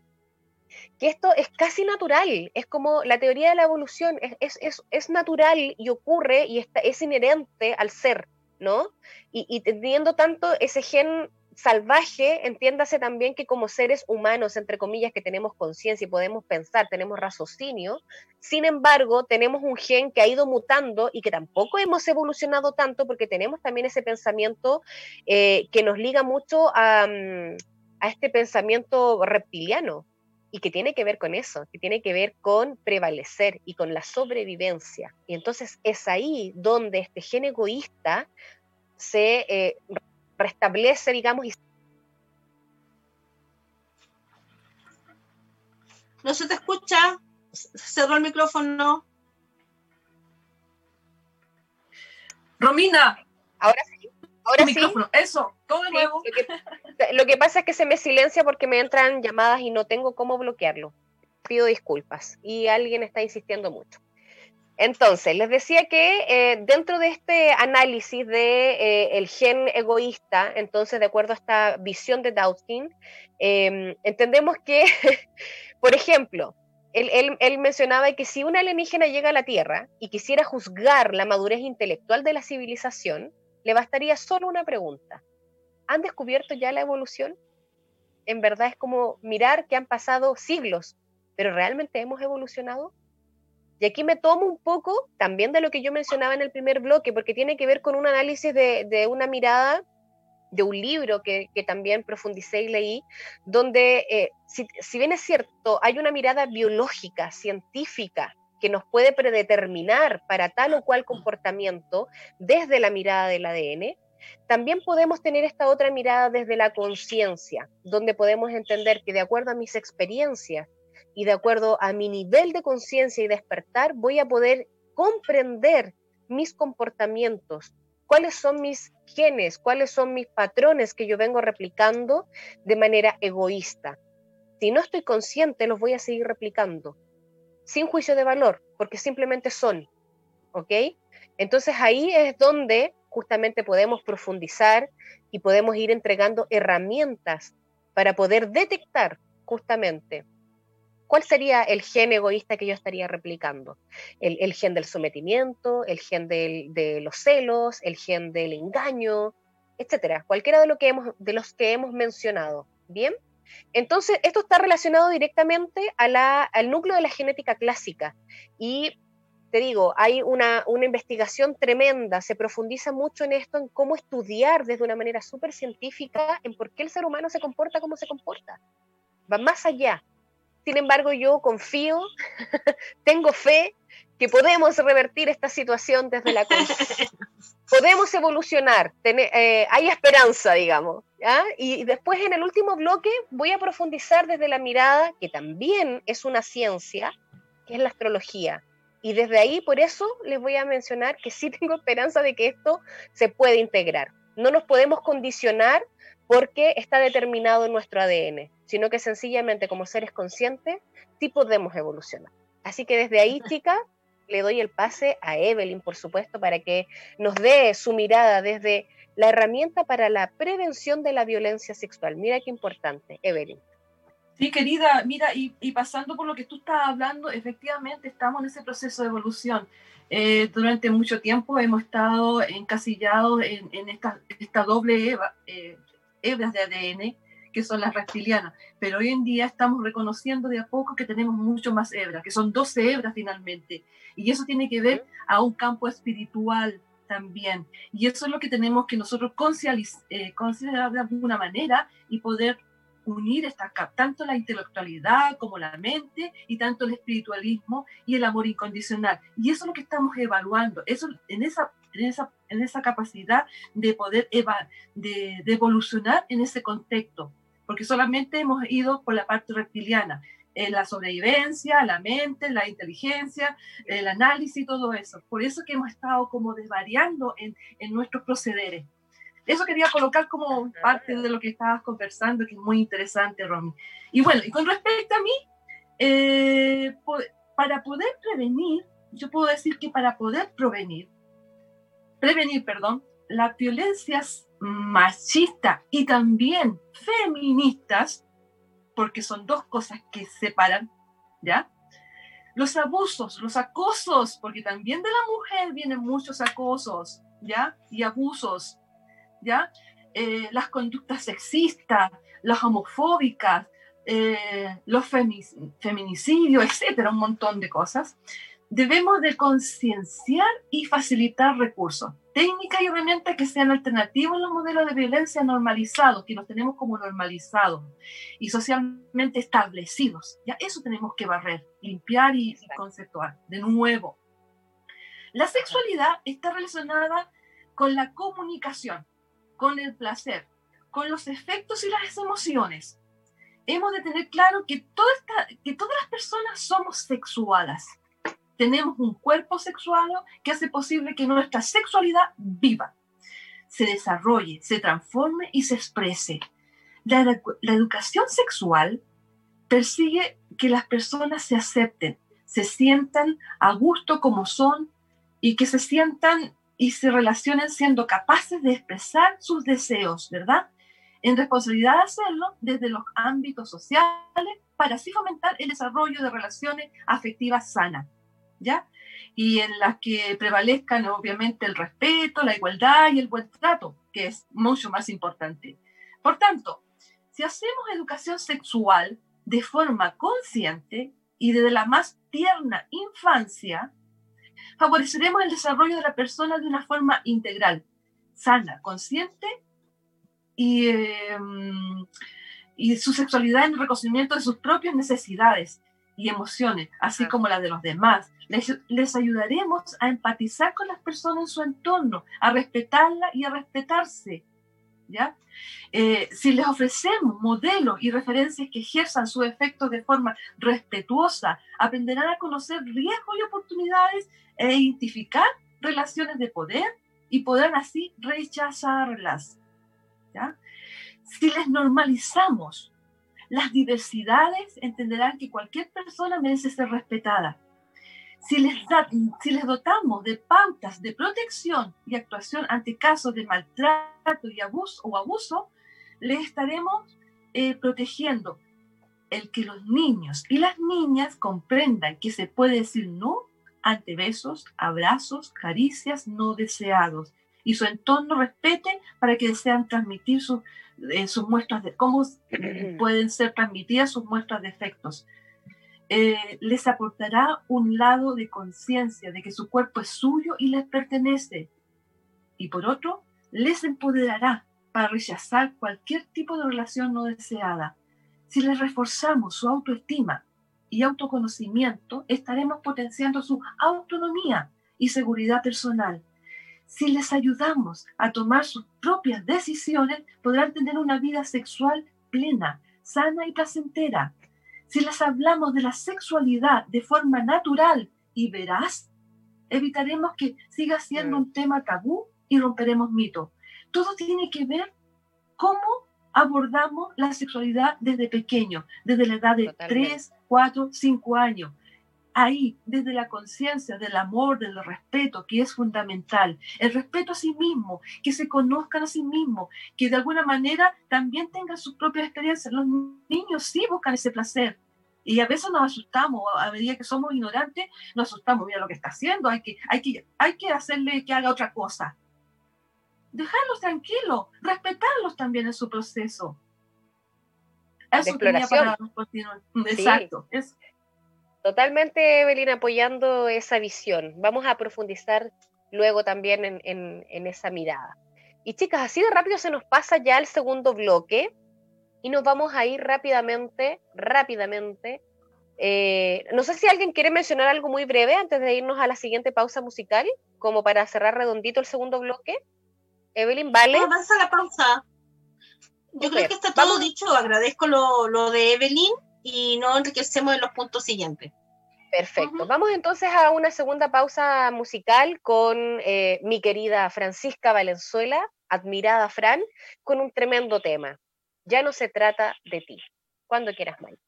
que esto es casi natural, es como la teoría de la evolución, es, es, es natural y ocurre y está, es inherente al ser, ¿no? Y, y teniendo tanto ese gen salvaje, entiéndase también que como seres humanos, entre comillas, que tenemos conciencia y podemos pensar, tenemos raciocinio, sin embargo, tenemos un gen que ha ido mutando y que tampoco hemos evolucionado tanto porque tenemos también ese pensamiento eh, que nos liga mucho a, mm, a este pensamiento reptiliano y que tiene que ver con eso, que tiene que ver con prevalecer y con la sobrevivencia. Y entonces es ahí donde este gen egoísta se eh, restablece, digamos, y... No se te escucha, cerró el micrófono. Romina. Ahora sí. Ahora sí. Eso, todo de nuevo. lo, que, pasa es que se me silencia porque me entran llamadas y no tengo cómo bloquearlo. Pido disculpas. Y alguien está insistiendo mucho. Entonces, les decía que eh, dentro de este análisis de eh, el gen egoísta, entonces, de acuerdo a esta visión de Dawkins, em, entendemos que, por ejemplo, él, él, mencionaba que si un alienígena llega a la Tierra y quisiera juzgar la madurez intelectual de la civilización, le bastaría solo una pregunta. ¿Han descubierto ya la evolución? En verdad es como mirar que han pasado siglos, pero ¿realmente hemos evolucionado? Y aquí me tomo un poco también de lo que yo mencionaba en el primer bloque, porque tiene que ver con un análisis de, una mirada de un libro que, también profundicé y leí, donde, eh, si, si, bien es cierto, hay una mirada biológica, científica, que nos puede predeterminar para tal o cual comportamiento desde la mirada del ADN, también podemos tener esta otra mirada desde la conciencia, donde podemos entender que de acuerdo a mis experiencias, y de acuerdo a mi nivel de conciencia y despertar, voy a poder comprender mis comportamientos, cuáles son mis genes, cuáles son mis patrones que yo vengo replicando de manera egoísta. Si no estoy consciente, los voy a seguir replicando, sin juicio de valor, porque simplemente son, ¿ok? Entonces ahí es donde justamente podemos profundizar y podemos ir entregando herramientas para poder detectar justamente ¿Cuál sería el gen egoísta que yo estaría replicando? El, gen del sometimiento, el gen de los celos, el gen del engaño, etcétera. Cualquiera de, lo que hemos, de los que hemos mencionado. ¿Bien? Entonces, esto está relacionado directamente al núcleo de la genética clásica. Y te digo, hay una, una, investigación tremenda, se profundiza mucho en esto, en cómo estudiar desde una manera súper científica en por qué el ser humano se comporta como se comporta. Va más allá. Sin embargo, yo confío, tengo fe que podemos revertir esta situación desde la conciencia. podemos evolucionar, eh, hay esperanza, digamos. Y después en el último bloque voy a profundizar desde la mirada, que también es una ciencia, que es la astrología. Y desde ahí, por eso les voy a mencionar que sí tengo esperanza de que esto se puede integrar. No nos podemos condicionar porque está determinado en nuestro ADN, sino que sencillamente como seres conscientes sí podemos evolucionar. Así que desde ahí, chica, le doy el pase a Evelyn, por supuesto, para que nos dé su mirada desde la herramienta para la prevención de la violencia sexual. Mira qué importante, Evelyn. Sí, querida, mira, y, pasando por lo que tú estás hablando, efectivamente estamos en ese proceso de evolución. Eh, durante mucho tiempo hemos estado encasillados en, esta, esta, doble eva, eh, hebras de ADN, que son las reptilianas, pero hoy en día estamos reconociendo de a poco que tenemos mucho más hebras, que son 12 hebras finalmente, y eso tiene que ver a un campo espiritual también, y eso es lo que tenemos que nosotros eh, considerar de alguna manera y poder unir esta, tanto la intelectualidad como la mente y tanto el espiritualismo y el amor incondicional. Y eso es lo que estamos evaluando. Eso, en, esa, en, esa, en esa capacidad de poder de, de evolucionar en ese contexto, porque solamente hemos ido por la parte reptiliana, en la sobrevivencia, la mente, la inteligencia, el análisis, todo eso. Por eso que hemos estado como desvariando en, en nuestros procederes. Eso quería colocar como parte de lo que estabas conversando, que es muy interesante, Romy. Y bueno, y con respecto a mí, eh, para poder prevenir, yo puedo decir que para poder prevenir, prevenir, perdón, las violencias machistas y también feministas, porque son dos cosas que separan, ¿ya? Los abusos, los acosos, porque también de la mujer vienen muchos acosos, ¿ya? Y abusos, ¿ya? Eh, las conductas sexistas, las homofóbicas, eh, los feminicidios, etcétera, un montón de cosas debemos de concienciar y facilitar recursos, técnicas y herramientas que sean alternativas a los modelos de violencia normalizados, que los tenemos como normalizados y socialmente establecidos. Ya eso tenemos que barrer, limpiar y, y conceptuar. De nuevo, la sexualidad está relacionada con la comunicación, con el placer, con los efectos y las emociones. Hemos de tener claro que, toda esta, que todas las personas somos sexuadas tenemos un cuerpo sexual que hace posible que nuestra sexualidad viva, se desarrolle, se transforme y se exprese. La, la educación sexual persigue que las personas se acepten, se sientan a gusto como son y que se sientan y se relacionen siendo capaces de expresar sus deseos, ¿verdad? En responsabilidad de hacerlo desde los ámbitos sociales para así fomentar el desarrollo de relaciones afectivas sanas. Y en las que prevalezcan obviamente el respeto, la igualdad y el buen trato, que es mucho más importante. Por tanto, si hacemos educación sexual de forma consciente y desde la más tierna infancia, favoreceremos el desarrollo de la persona de una forma integral, sana, consciente y, em, y su sexualidad en el reconocimiento de sus propias necesidades y emociones, así como las de los demás. Les, ayudaremos a empatizar con las personas en su entorno, a respetarla y a respetarse. ¿Ya? Eh, si les ofrecemos modelos y referencias que ejerzan su efecto de forma respetuosa, aprenderán a conocer riesgos y oportunidades e identificar relaciones de poder y podrán así rechazarlas. ¿ya? Si les normalizamos las diversidades entenderán que cualquier persona merece ser respetada. Si les, si les dotamos de pautas de protección y actuación ante casos de maltrato y abuso o abuso, les estaremos eh, protegiendo el que los niños y las niñas comprendan que se puede decir no ante besos, abrazos, caricias no deseados y su entorno respete para que desean transmitir sus eh, sus muestras de cómo pueden ser transmitidas sus muestras de efectos. Eh, les aportará un lado de conciencia de que su cuerpo es suyo y les pertenece. Y por otro, les empoderará para rechazar cualquier tipo de relación no deseada. Si les reforzamos su autoestima y autoconocimiento, estaremos potenciando su autonomía y seguridad personal si les ayudamos a tomar sus propias decisiones, podrán tener una vida sexual plena, sana y placentera. Si les hablamos de la sexualidad de forma natural y veraz, evitaremos que siga siendo un tema tabú y romperemos mitos. Todo tiene que ver cómo abordamos la sexualidad desde pequeño, desde la edad de 3, 4, 5 años ahí, desde la conciencia del amor, del respeto, que es fundamental. El respeto a sí mismo, que se conozcan a sí mismos, que de alguna manera también tengan sus propias experiencias. Los niños sí buscan ese placer. Y a veces nos asustamos, a medida que somos ignorantes, nos asustamos, mira lo que está haciendo, hay que, hay que, hay que hacerle que haga otra cosa. Dejarlos tranquilos, respetarlos también en su proceso. Eso tenía para continuar. Exacto. Es, Totalmente, Evelyn, apoyando esa visión. Vamos a profundizar luego también en, esa mirada. Y chicas, así de rápido se nos pasa ya el segundo bloque y nos vamos a ir rápidamente, rápidamente. Eh, no sé si alguien quiere mencionar algo muy breve antes de irnos a la siguiente pausa musical, como para cerrar redondito el segundo bloque. Evelyn, ¿vale? avanza la pausa. Yo creo que está todo dicho. Agradezco lo, lo de Evelyn y no enriquecemos en los puntos siguientes. Perfecto. Vamos entonces a una segunda pausa musical con eh, mi querida Francisca Valenzuela, admirada Fran, con un tremendo tema. Ya no se trata de ti. Cuando quieras, Maite.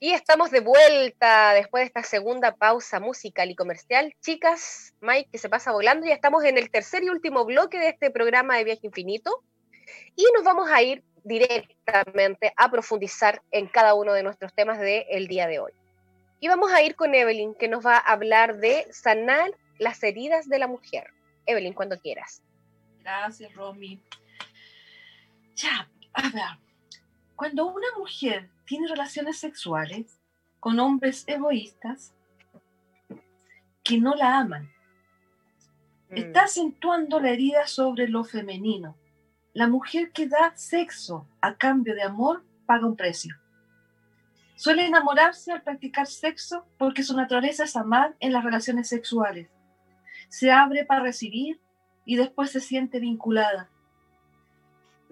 Y estamos de vuelta después de esta segunda pausa musical y comercial. Chicas, Mike, que se pasa volando, ya estamos en el tercer y último bloque de este programa de Viaje Infinito y nos vamos a ir directamente a profundizar en cada uno de nuestros temas del día de hoy. Y vamos a ir con Evelyn, que nos va a hablar de sanar las heridas de la mujer. Evelyn, cuando quieras. Gracias, Romy. Ya, a ver, cuando una mujer tiene relaciones sexuales con hombres egoístas que no la aman. Mm. Está acentuando la herida sobre lo femenino. La mujer que da sexo a cambio de amor paga un precio. Suele enamorarse al practicar sexo porque su naturaleza es amar en las relaciones sexuales. Se abre para recibir y después se siente vinculada.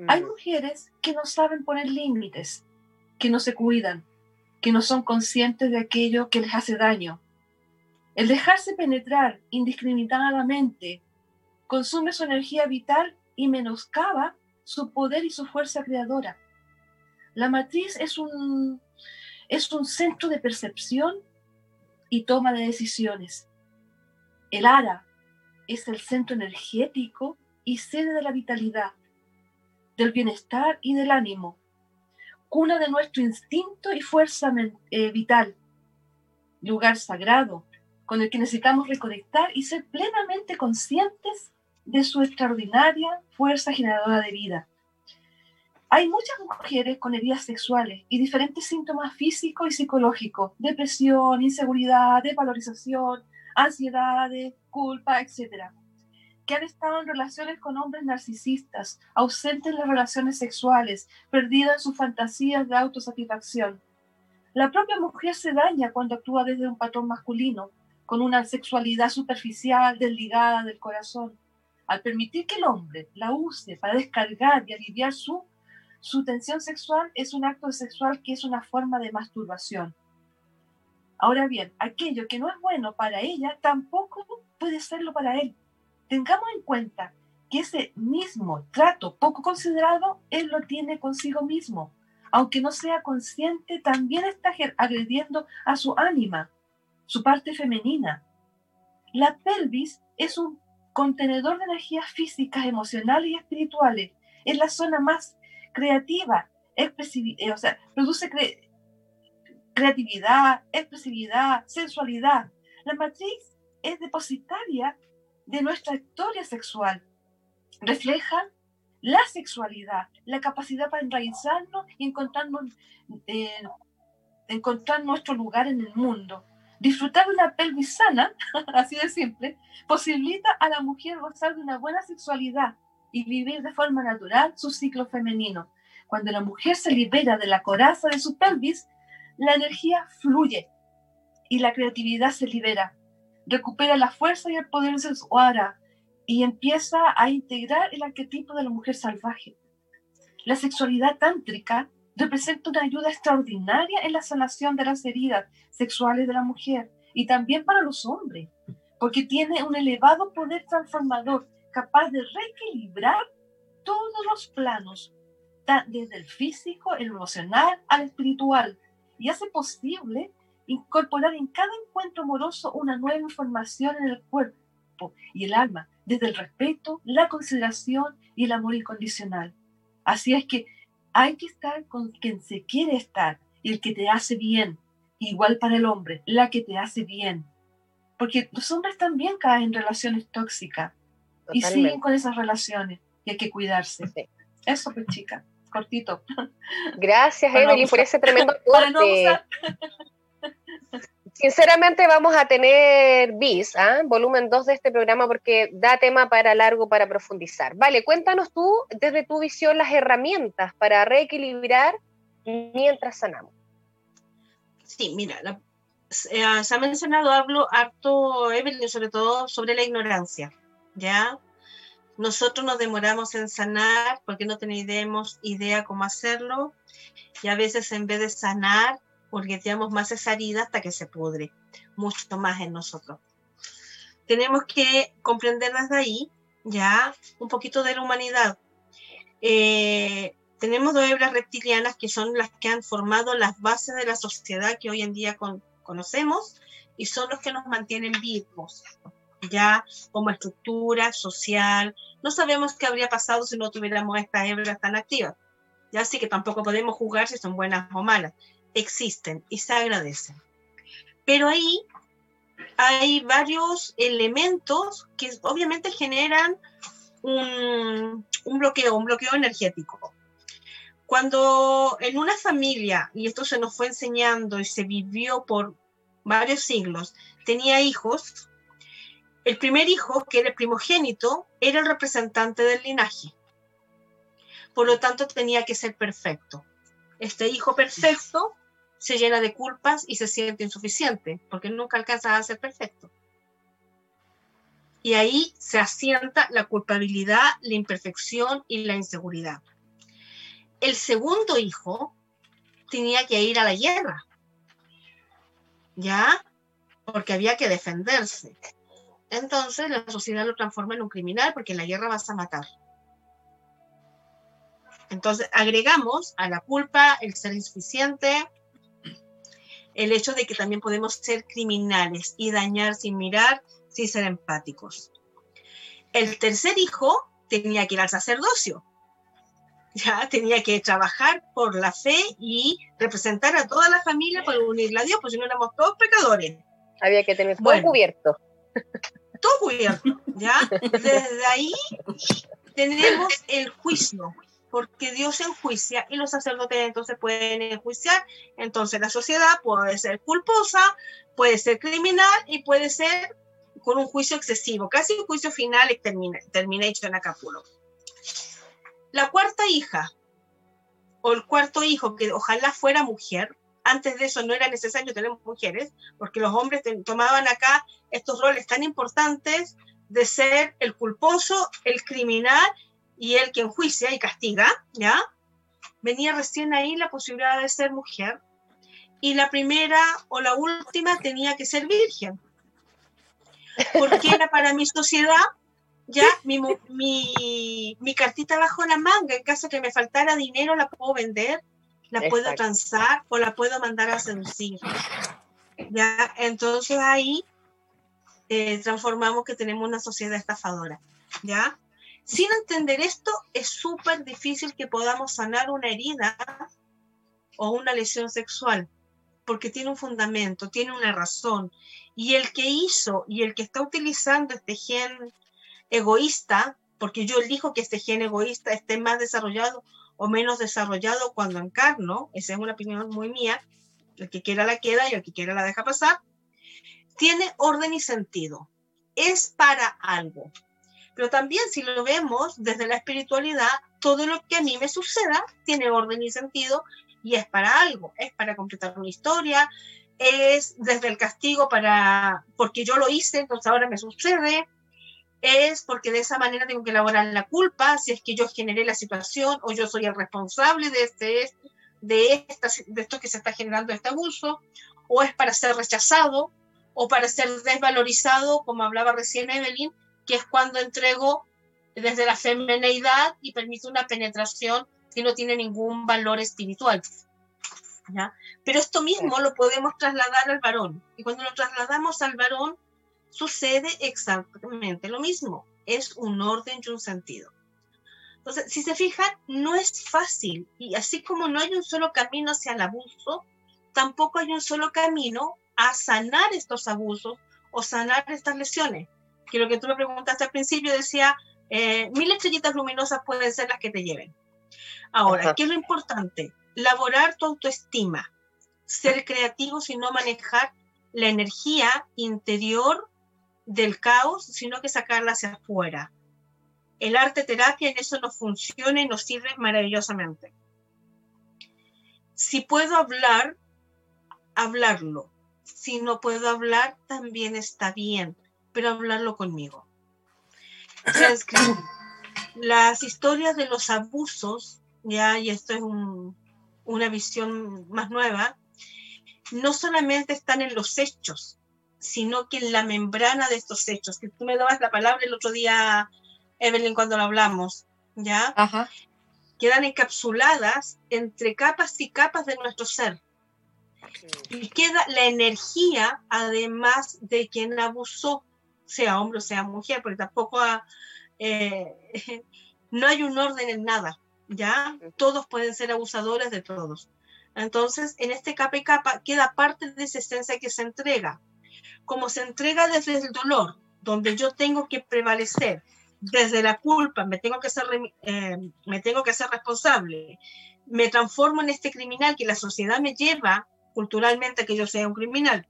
Hay mm. mujeres que no saben poner límites que no se cuidan, que no son conscientes de aquello que les hace daño. El dejarse penetrar indiscriminadamente consume su energía vital y menoscaba su poder y su fuerza creadora. La matriz es un, es un centro de percepción y toma de decisiones. El ara es el centro energético y sede de la vitalidad, del bienestar y del ánimo cuna de nuestro instinto y fuerza eh, vital, lugar sagrado con el que necesitamos reconectar y ser plenamente conscientes de su extraordinaria fuerza generadora de vida. Hay muchas mujeres con heridas sexuales y diferentes síntomas físicos y psicológicos, depresión, inseguridad, desvalorización, ansiedades, culpa, etc que han estado en relaciones con hombres narcisistas, ausentes en las relaciones sexuales, perdidas en sus fantasías de autosatisfacción. La propia mujer se daña cuando actúa desde un patrón masculino, con una sexualidad superficial, desligada del corazón. Al permitir que el hombre la use para descargar y aliviar su, su tensión sexual, es un acto sexual que es una forma de masturbación. Ahora bien, aquello que no es bueno para ella tampoco puede serlo para él tengamos en cuenta que ese mismo trato poco considerado, él lo tiene consigo mismo. Aunque no sea consciente, también está agrediendo a su ánima, su parte femenina. La pelvis es un contenedor de energías físicas, emocionales y espirituales. Es la zona más creativa, expresividad, o sea, produce creatividad, expresividad, sensualidad. La matriz es depositaria de nuestra historia sexual. Refleja la sexualidad, la capacidad para enraizarnos y eh, encontrar nuestro lugar en el mundo. Disfrutar de una pelvis sana, así de simple, posibilita a la mujer gozar de una buena sexualidad y vivir de forma natural su ciclo femenino. Cuando la mujer se libera de la coraza de su pelvis, la energía fluye y la creatividad se libera recupera la fuerza y el poder ara y empieza a integrar el arquetipo de la mujer salvaje. La sexualidad tántrica representa una ayuda extraordinaria en la sanación de las heridas sexuales de la mujer y también para los hombres, porque tiene un elevado poder transformador capaz de reequilibrar todos los planos, desde el físico, el emocional al espiritual, y hace posible incorporar en cada encuentro amoroso una nueva información en el cuerpo y el alma, desde el respeto, la consideración y el amor incondicional. Así es que hay que estar con quien se quiere estar y el que te hace bien. Igual para el hombre, la que te hace bien. Porque los hombres también caen en relaciones tóxicas y siguen con esas relaciones y hay que cuidarse. Eso pues chica, cortito. Gracias Evelyn por ese tremendo aporte. Sinceramente vamos a tener bis, ¿ah? volumen 2 de este programa porque da tema para largo para profundizar. Vale, cuéntanos tú desde tu visión las herramientas para reequilibrar mientras sanamos. Sí, mira, eh, se ha mencionado, hablo harto, Evelyn, sobre todo sobre la ignorancia, ¿ya? Nosotros nos demoramos en sanar porque no tenemos idea cómo hacerlo y a veces en vez de sanar tenemos más esa herida hasta que se pudre mucho más en nosotros. Tenemos que comprender desde ahí ya un poquito de la humanidad. Eh, tenemos dos hebras reptilianas que son las que han formado las bases de la sociedad que hoy en día conocemos y son los que nos mantienen vivos, ya como estructura social. No sabemos qué habría pasado si no tuviéramos estas hebras tan activas. Ya así que tampoco podemos juzgar si son buenas o malas. Existen y se agradecen. Pero ahí hay varios elementos que obviamente generan un, un bloqueo, un bloqueo energético. Cuando en una familia, y esto se nos fue enseñando y se vivió por varios siglos, tenía hijos, el primer hijo, que era el primogénito, era el representante del linaje. Por lo tanto, tenía que ser perfecto. Este hijo perfecto se llena de culpas y se siente insuficiente, porque nunca alcanza a ser perfecto. Y ahí se asienta la culpabilidad, la imperfección y la inseguridad. El segundo hijo tenía que ir a la guerra, ¿ya? Porque había que defenderse. Entonces la sociedad lo transforma en un criminal porque en la guerra vas a matar. Entonces agregamos a la culpa el ser insuficiente, el hecho de que también podemos ser criminales y dañar sin mirar, sin ser empáticos. El tercer hijo tenía que ir al sacerdocio, ya tenía que trabajar por la fe y representar a toda la familia para unirla a Dios, pues si no éramos todos pecadores. Había que tener todo cubierto. Todo cubierto, ¿ya? Desde ahí tenemos el juicio, porque Dios enjuicia y los sacerdotes entonces pueden enjuiciar. Entonces la sociedad puede ser culposa, puede ser criminal y puede ser con un juicio excesivo, casi un juicio final terminado en Acapulco. La cuarta hija o el cuarto hijo, que ojalá fuera mujer, antes de eso no era necesario tener mujeres, porque los hombres tomaban acá estos roles tan importantes de ser el culposo, el criminal y el que enjuicia y castiga, ¿ya? Venía recién ahí la posibilidad de ser mujer y la primera o la última tenía que ser virgen. Porque era para mi sociedad ya mi, mi, mi, cartita bajo la manga, en caso que me faltara dinero la puedo vender, la puedo transar o la puedo mandar a seducir. Ya, entonces ahí eh, transformamos que tenemos una sociedad estafadora. ¿ya? Sin entender esto, es súper difícil que podamos sanar una herida o una lesión sexual, porque tiene un fundamento, tiene una razón. Y el que hizo y el que está utilizando este gen egoísta, porque yo elijo que este gen egoísta esté más desarrollado o menos desarrollado cuando encarno, esa es una opinión muy mía, el que quiera la queda y el que quiera la deja pasar, tiene orden y sentido, es para algo. Pero también si lo vemos desde la espiritualidad, todo lo que a mí me suceda tiene orden y sentido y es para algo, es para completar una historia, es desde el castigo para, porque yo lo hice, entonces ahora me sucede, es porque de esa manera tengo que elaborar la culpa, si es que yo generé la situación o yo soy el responsable de, este, de, esta, de esto que se está generando este abuso, o es para ser rechazado, o para ser desvalorizado, como hablaba recién Evelyn, que es cuando entrego desde la femineidad y permito una penetración que no tiene ningún valor espiritual. Pero esto mismo lo podemos trasladar al varón. Y cuando lo trasladamos al varón, sucede exactamente lo mismo. Es un orden y un sentido. Entonces, si se fijan, no es fácil. Y así como no hay un solo camino hacia el abuso, tampoco hay un solo camino a sanar estos abusos o sanar estas lesiones que lo que tú me preguntaste al principio decía, eh, mil estrellitas luminosas pueden ser las que te lleven. Ahora, ¿qué es lo importante? Laborar tu autoestima, ser creativo y no manejar la energía interior del caos, sino que sacarla hacia afuera. El arte terapia en eso nos funciona y nos sirve maravillosamente. Si puedo hablar, hablarlo. Si no puedo hablar, también está bien pero hablarlo conmigo. Las historias de los abusos, ya, y esto es una visión más nueva, no solamente están en los hechos, sino que en la membrana de estos hechos. Que tú me dabas la palabra el otro día, Evelyn, cuando lo hablamos, ¿ya? quedan encapsuladas entre capas y capas de nuestro ser. Y queda la energía, además de quien abusó, sea hombre o sea mujer, porque tampoco eh, no hay un orden en nada, ¿ya? Todos pueden ser abusadores de todos. Entonces, en este capa y capa queda parte de esa esencia que se entrega. Como se entrega desde el dolor, donde yo tengo que prevalecer, desde la culpa, me tengo que ser, eh, me tengo que ser responsable, me transformo en este criminal que la sociedad me lleva culturalmente a que yo sea un criminal,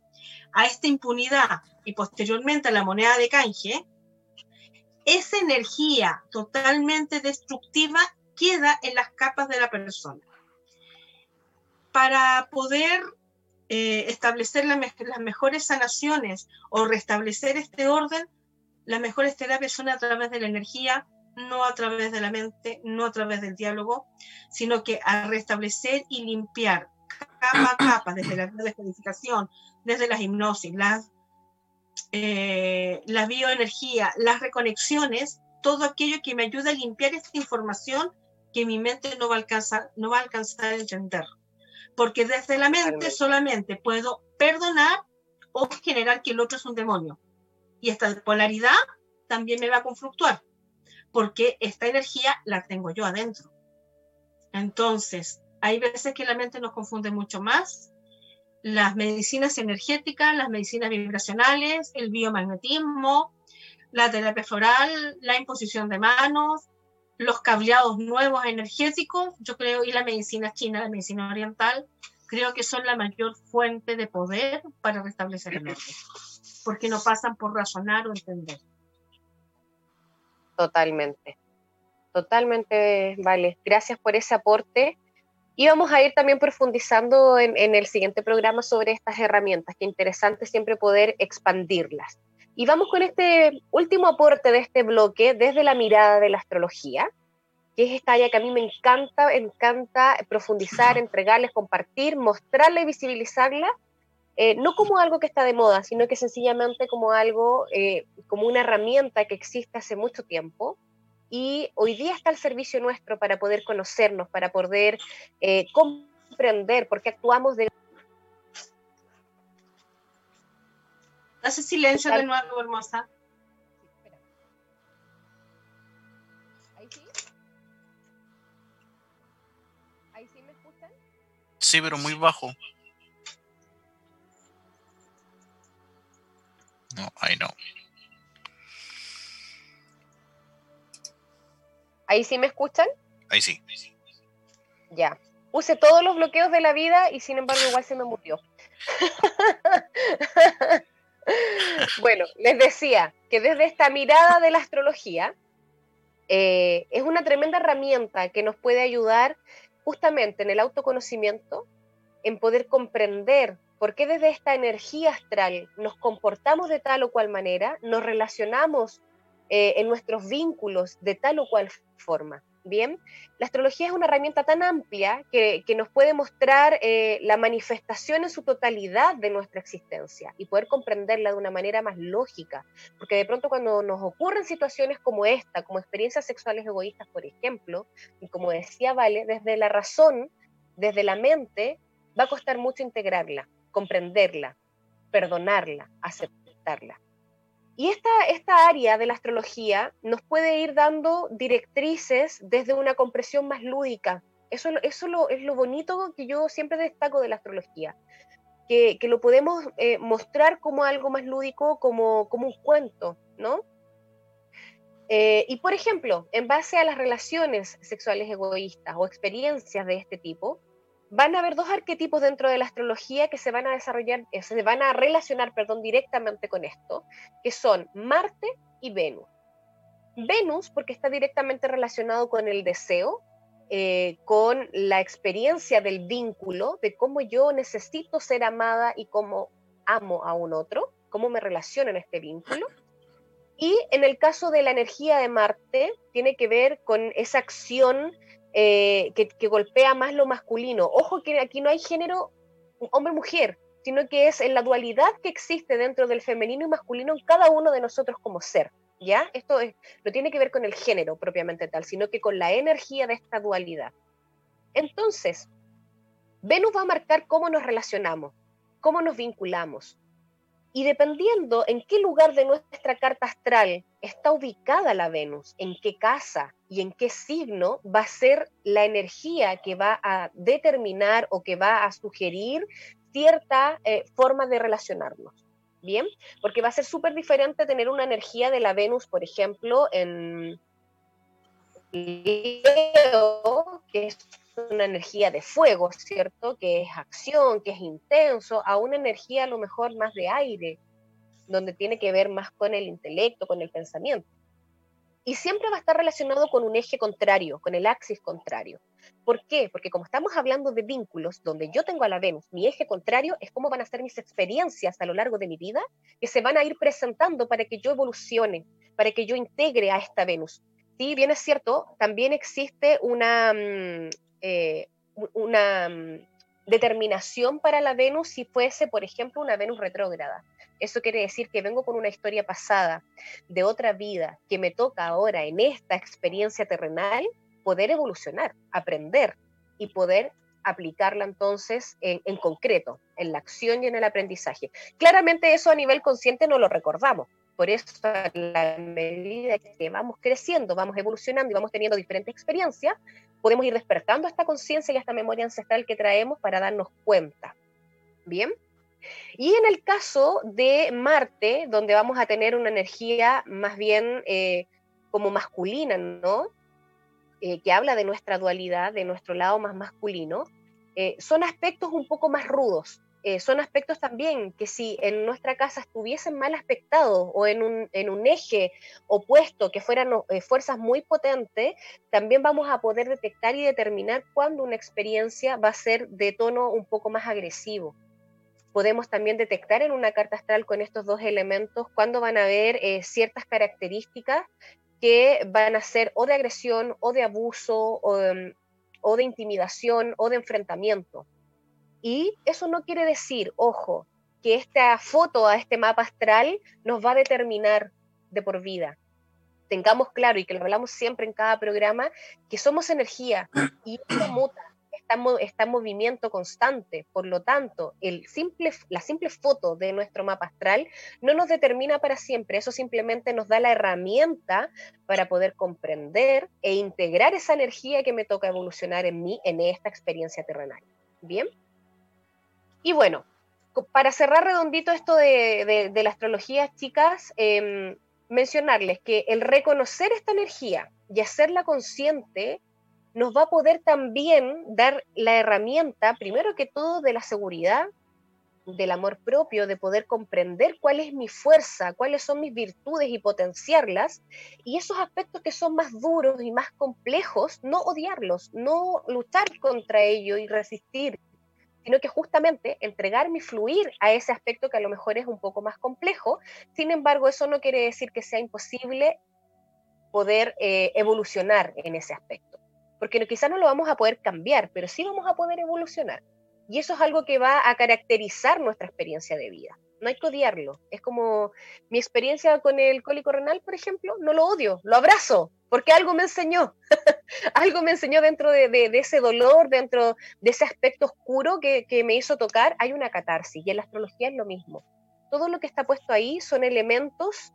a esta impunidad y posteriormente a la moneda de canje, esa energía totalmente destructiva queda en las capas de la persona. Para poder eh, establecer las mejores sanaciones o restablecer este orden, las mejores terapias son a través de la energía, no a través de la mente, no a través del diálogo, sino que a restablecer y limpiar capa a capa, desde la descodificación, desde la hipnosis, las, eh, la bioenergía, las reconexiones, todo aquello que me ayuda a limpiar esta información que mi mente no va a alcanzar, no va a, alcanzar a entender. Porque desde la mente solamente puedo perdonar o generar que el otro es un demonio y esta polaridad también me va a confluctuar, porque esta energía la tengo yo adentro. Entonces, hay veces que la mente nos confunde mucho más. Las medicinas energéticas, las medicinas vibracionales, el biomagnetismo, la terapia floral, la imposición de manos, los cableados nuevos energéticos, yo creo, y la medicina china, la medicina oriental, creo que son la mayor fuente de poder para restablecer el orden porque no pasan por razonar o entender. Totalmente, totalmente, vale. Gracias por ese aporte. Y vamos a ir también profundizando en, en el siguiente programa sobre estas herramientas, que interesante siempre poder expandirlas. Y vamos con este último aporte de este bloque desde la mirada de la astrología, que es esta área que a mí me encanta, encanta profundizar, entregarles, compartir, mostrarla y visibilizarla, eh, no como algo que está de moda, sino que sencillamente como algo, eh, como una herramienta que existe hace mucho tiempo y hoy día está al servicio nuestro para poder conocernos, para poder eh, comprender por qué actuamos de... Hace silencio de nuevo, hermosa. ¿Ahí sí? ¿Ahí sí me escuchan? Sí, pero muy bajo. No, ahí no. ¿Ahí sí me escuchan? Ahí sí. Ya. Puse todos los bloqueos de la vida y sin embargo igual se me murió. bueno, les decía que desde esta mirada de la astrología eh, es una tremenda herramienta que nos puede ayudar justamente en el autoconocimiento, en poder comprender ¿Por qué desde esta energía astral nos comportamos de tal o cual manera, nos relacionamos eh, en nuestros vínculos de tal o cual forma? Bien, la astrología es una herramienta tan amplia que, nos puede mostrar eh, la manifestación en su totalidad de nuestra existencia y poder comprenderla de una manera más lógica. Porque de pronto cuando nos ocurren situaciones como esta, como experiencias sexuales egoístas, por ejemplo, y como decía Vale, desde la razón, desde la mente, va a costar mucho integrarla comprenderla, perdonarla, aceptarla. Y esta, esta área de la astrología nos puede ir dando directrices desde una compresión más lúdica. Eso, eso es lo bonito que yo siempre destaco de la astrología, que, lo podemos eh, mostrar como algo más lúdico, como, como un cuento, ¿no? Eh, y por ejemplo, en base a las relaciones sexuales egoístas o experiencias de este tipo, van a haber dos arquetipos dentro de la astrología que se van a desarrollar, eh, se van a relacionar, perdón, directamente con esto, que son Marte y Venus. Venus, porque está directamente relacionado con el deseo, eh, con la experiencia del vínculo, de cómo yo necesito ser amada y cómo amo a un otro, cómo me relaciono en este vínculo. Y en el caso de la energía de Marte, tiene que ver con esa acción eh, que, golpea más lo masculino. Ojo que aquí no hay género hombre-mujer, sino que es en la dualidad que existe dentro del femenino y masculino en cada uno de nosotros como ser. ¿Ya? Esto no tiene que ver con el género propiamente tal, sino que con la energía de esta dualidad. Entonces, Venus va a marcar cómo nos relacionamos, cómo nos vinculamos. Y dependiendo en qué lugar de nuestra carta astral está ubicada la Venus, en qué casa y en qué signo, va a ser la energía que va a determinar o que va a sugerir cierta eh, forma de relacionarnos. Bien, porque va a ser súper diferente tener una energía de la Venus, por ejemplo, en Leo, que es una energía de fuego, ¿cierto? Que es acción, que es intenso, a una energía a lo mejor más de aire, donde tiene que ver más con el intelecto, con el pensamiento. Y siempre va a estar relacionado con un eje contrario, con el axis contrario. ¿Por qué? Porque como estamos hablando de vínculos, donde yo tengo a la Venus, mi eje contrario es cómo van a ser mis experiencias a lo largo de mi vida, que se van a ir presentando para que yo evolucione, para que yo integre a esta Venus. Sí, bien es cierto, también existe una, mm, eh, una mm, determinación para la Venus si fuese, por ejemplo, una Venus retrógrada. Eso quiere decir que vengo con una historia pasada de otra vida que me toca ahora en esta experiencia terrenal poder evolucionar, aprender y poder aplicarla entonces en, concreto, en la acción y en el aprendizaje. Claramente eso a nivel consciente no lo recordamos. Por eso, a la medida que vamos creciendo, vamos evolucionando y vamos teniendo diferentes experiencias, podemos ir despertando esta conciencia y esta memoria ancestral que traemos para darnos cuenta. Bien. Y en el caso de Marte, donde vamos a tener una energía más bien eh, como masculina, ¿no? Eh, que habla de nuestra dualidad, de nuestro lado más masculino, eh, son aspectos un poco más rudos. son aspectos también que si en nuestra casa estuviesen mal aspectados o en un, en un eje opuesto, que fueran fuerzas muy potentes, también vamos a poder detectar y determinar cuándo una experiencia va a ser de tono un poco más agresivo podemos también detectar en una carta astral con estos dos elementos cuándo van a haber eh, ciertas características que van a ser o de agresión o de abuso em, o, de intimidación o de enfrentamiento. Y eso no quiere decir, ojo, que esta foto a este mapa astral nos va a determinar de por vida. Tengamos claro y que lo hablamos siempre en cada programa, que somos energía y esto muta está, en movimiento constante. Por lo tanto, el simple, la simple foto de nuestro mapa astral no nos determina para siempre, eso simplemente nos da la herramienta para poder comprender e integrar esa energía que me toca evolucionar en mí en esta experiencia terrenal. ¿Bien? Y bueno, para cerrar redondito esto de, la astrología, chicas, em, mencionarles que el reconocer esta energía y hacerla consciente nos va a poder también dar la herramienta, primero que todo, de la seguridad, del amor propio, de poder comprender cuál es mi fuerza, cuáles son mis virtudes y potenciarlas, y esos aspectos que son más duros y más complejos, no odiarlos, no luchar contra ello y resistir, sino que justamente entregarme y fluir a ese aspecto que a lo mejor es un poco más complejo. Sin embargo, eso no quiere decir que sea imposible poder eh, evolucionar en ese aspecto porque quizás no lo vamos a poder cambiar, pero sí vamos a poder evolucionar. Y eso es algo que va a caracterizar nuestra experiencia de vida. No hay que odiarlo. Es como mi experiencia con el cólico renal, por ejemplo, no lo odio, lo abrazo, porque algo me enseñó. algo me enseñó dentro de, ese dolor, dentro de ese aspecto oscuro que, me hizo tocar. Hay una catarsis y en la astrología es lo mismo. Todo lo que está puesto ahí son elementos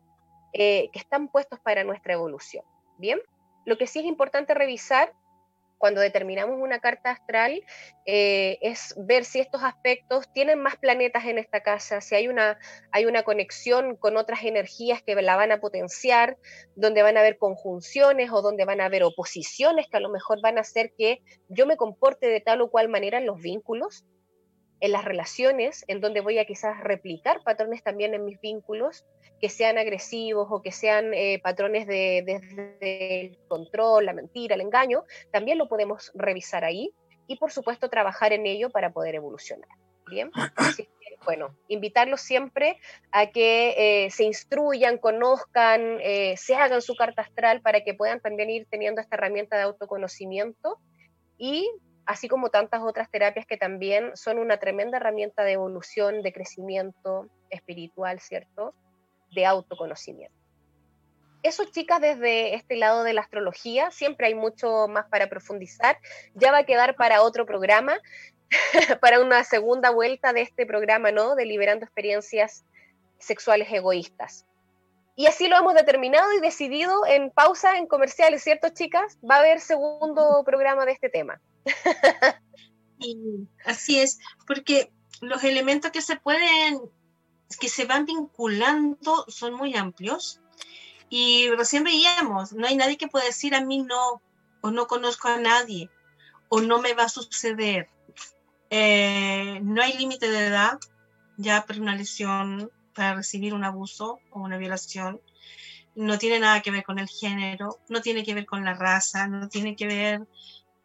eh, que están puestos para nuestra evolución. Bien, lo que sí es importante revisar cuando determinamos una carta astral eh, es ver si estos aspectos tienen más planetas en esta casa, si hay una, hay una conexión con otras energías que la van a potenciar, donde van a haber conjunciones o donde van a haber oposiciones que a lo mejor van a hacer que yo me comporte de tal o cual manera en los vínculos en las relaciones, en donde voy a quizás replicar patrones también en mis vínculos, que sean agresivos o que sean eh, patrones de, el control, la mentira, el engaño, también lo podemos revisar ahí y por supuesto trabajar en ello para poder evolucionar. Bien, bueno, invitarlos siempre a que eh, se instruyan, conozcan, eh, se hagan su carta astral para que puedan también ir teniendo esta herramienta de autoconocimiento y así como tantas otras terapias que también son una tremenda herramienta de evolución, de crecimiento espiritual, ¿cierto? De autoconocimiento. eso, chicas, desde este lado de la astrología, siempre hay mucho más para profundizar. Ya va a quedar para otro programa, para una segunda vuelta de este programa, ¿no? De liberando experiencias sexuales egoístas. Y así lo hemos determinado y decidido en pausa en comerciales, ¿cierto, chicas? Va a haber segundo programa de este tema. y así es, porque los elementos que se pueden, que se van vinculando son muy amplios. Y recién veíamos, no hay nadie que pueda decir a mí no, o no conozco a nadie, o no me va a suceder. Eh, no hay límite de edad ya para una lesión, para recibir un abuso o una violación. No tiene nada que ver con el género, no tiene que ver con la raza, no tiene que ver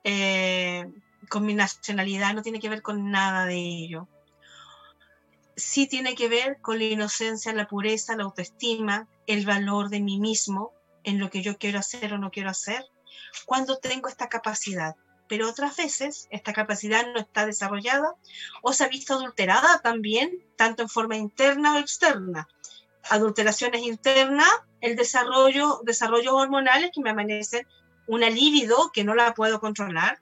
eh, con mi nacionalidad, no tiene que ver con nada de ello. Sí tiene que ver con la inocencia, la pureza, la autoestima, el valor de mí mismo en lo que yo quiero hacer o no quiero hacer, cuando tengo esta capacidad pero otras veces esta capacidad no está desarrollada o se ha visto adulterada también, tanto en forma interna o externa. Adulteraciones internas, el desarrollo, desarrollos hormonales que me amanecen una libido que no la puedo controlar,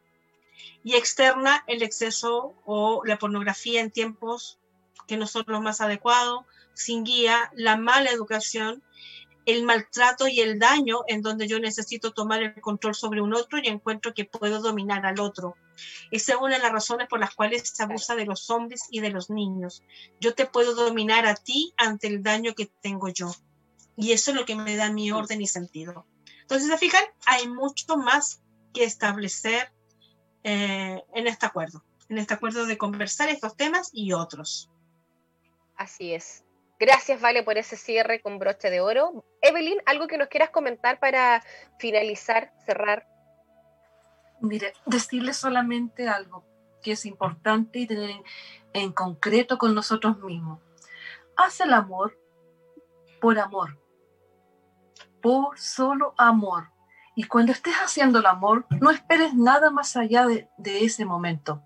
y externa, el exceso o la pornografía en tiempos que no son los más adecuados, sin guía, la mala educación el maltrato y el daño en donde yo necesito tomar el control sobre un otro y encuentro que puedo dominar al otro. Esa es una de las razones por las cuales se abusa de los hombres y de los niños. Yo te puedo dominar a ti ante el daño que tengo yo. Y eso es lo que me da mi orden y sentido. Entonces, ¿se fijan? Hay mucho más que establecer eh, en este acuerdo, en este acuerdo de conversar estos temas y otros. Así es. Gracias, Vale, por ese cierre con broche de oro. Evelyn, ¿algo que nos quieras comentar para finalizar, cerrar? Mire, decirle solamente algo que es importante y tener en, concreto con nosotros mismos. Haz el amor por amor, por solo amor. Y cuando estés haciendo el amor, no esperes nada más allá de, de ese momento.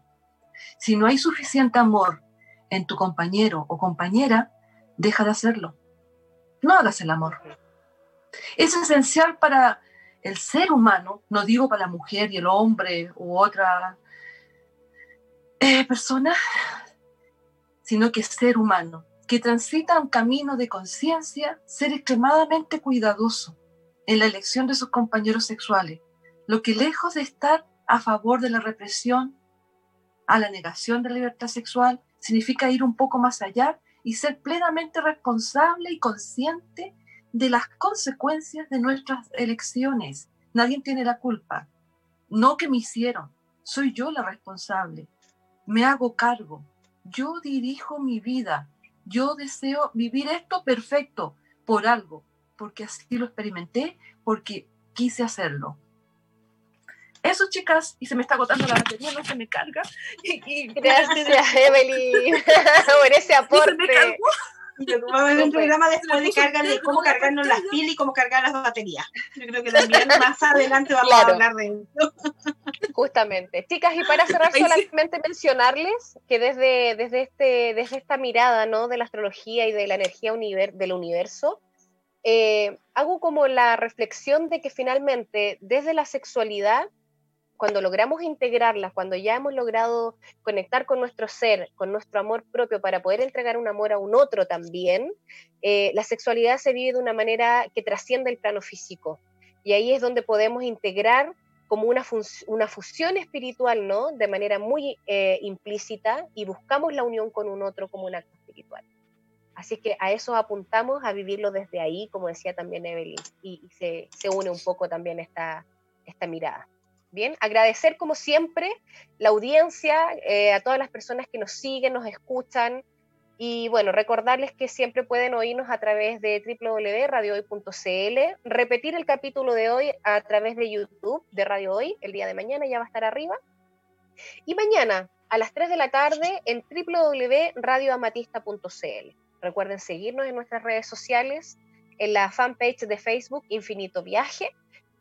Si no hay suficiente amor en tu compañero o compañera, deja de hacerlo. No hagas el amor. Es esencial para el ser humano, no digo para la mujer y el hombre u otra eh, persona, sino que ser humano, que transita un camino de conciencia, ser extremadamente cuidadoso en la elección de sus compañeros sexuales, lo que lejos de estar a favor de la represión, a la negación de la libertad sexual, significa ir un poco más allá y ser plenamente responsable y consciente de las consecuencias de nuestras elecciones. Nadie tiene la culpa. No que me hicieron, soy yo la responsable. Me hago cargo. Yo dirijo mi vida. Yo deseo vivir esto perfecto por algo, porque así lo experimenté, porque quise hacerlo. Eso, chicas, y se me está agotando la batería, no se me carga. Gracias, Evelyn, por ese aporte. Vamos a ver un programa después de cargar de cómo cargarnos las pilas y cómo cargar las baterías. Yo creo que también más adelante vamos a hablar de eso. Justamente. Chicas, y para cerrar solamente mencionarles que desde, desde, este, desde esta mirada ¿no? de la astrología y de la energía del universo, eh, hago como la reflexión de que finalmente desde la sexualidad cuando logramos integrarlas, cuando ya hemos logrado conectar con nuestro ser, con nuestro amor propio para poder entregar un amor a un otro también, eh, la sexualidad se vive de una manera que trasciende el plano físico. Y ahí es donde podemos integrar como una, una fusión espiritual, ¿no? De manera muy eh, implícita y buscamos la unión con un otro como un acto espiritual. Así que a eso apuntamos, a vivirlo desde ahí, como decía también Evelyn, y, se, se, une un poco también esta, esta mirada. Bien, agradecer como siempre la audiencia, eh, a todas las personas que nos siguen, nos escuchan y bueno, recordarles que siempre pueden oírnos a través de www.radiohoy.cl, repetir el capítulo de hoy a través de YouTube de Radio Hoy, el día de mañana ya va a estar arriba. Y mañana a las 3 de la tarde en www.radioamatista.cl. Recuerden seguirnos en nuestras redes sociales, en la fanpage de Facebook Infinito Viaje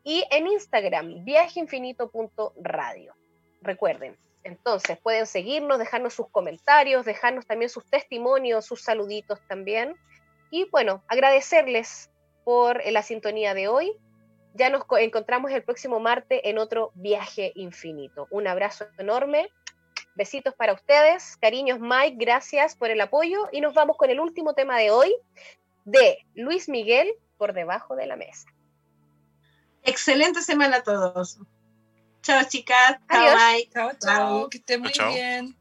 y en Instagram, viajeinfinito.radio. Recuerden, entonces pueden seguirnos, dejarnos sus comentarios, dejarnos también sus testimonios, sus saluditos también. Y bueno, agradecerles por la sintonía de hoy. Ya nos encontramos el próximo martes en otro viaje infinito. Un abrazo enorme. Besitos para ustedes. Cariños Mike, gracias por el apoyo. Y nos vamos con el último tema de hoy de Luis Miguel por debajo de la mesa. Excelente semana a todos. Chao chicas. Adiós. Chao Mike. Chao, chao, que esté muy Chao. bien.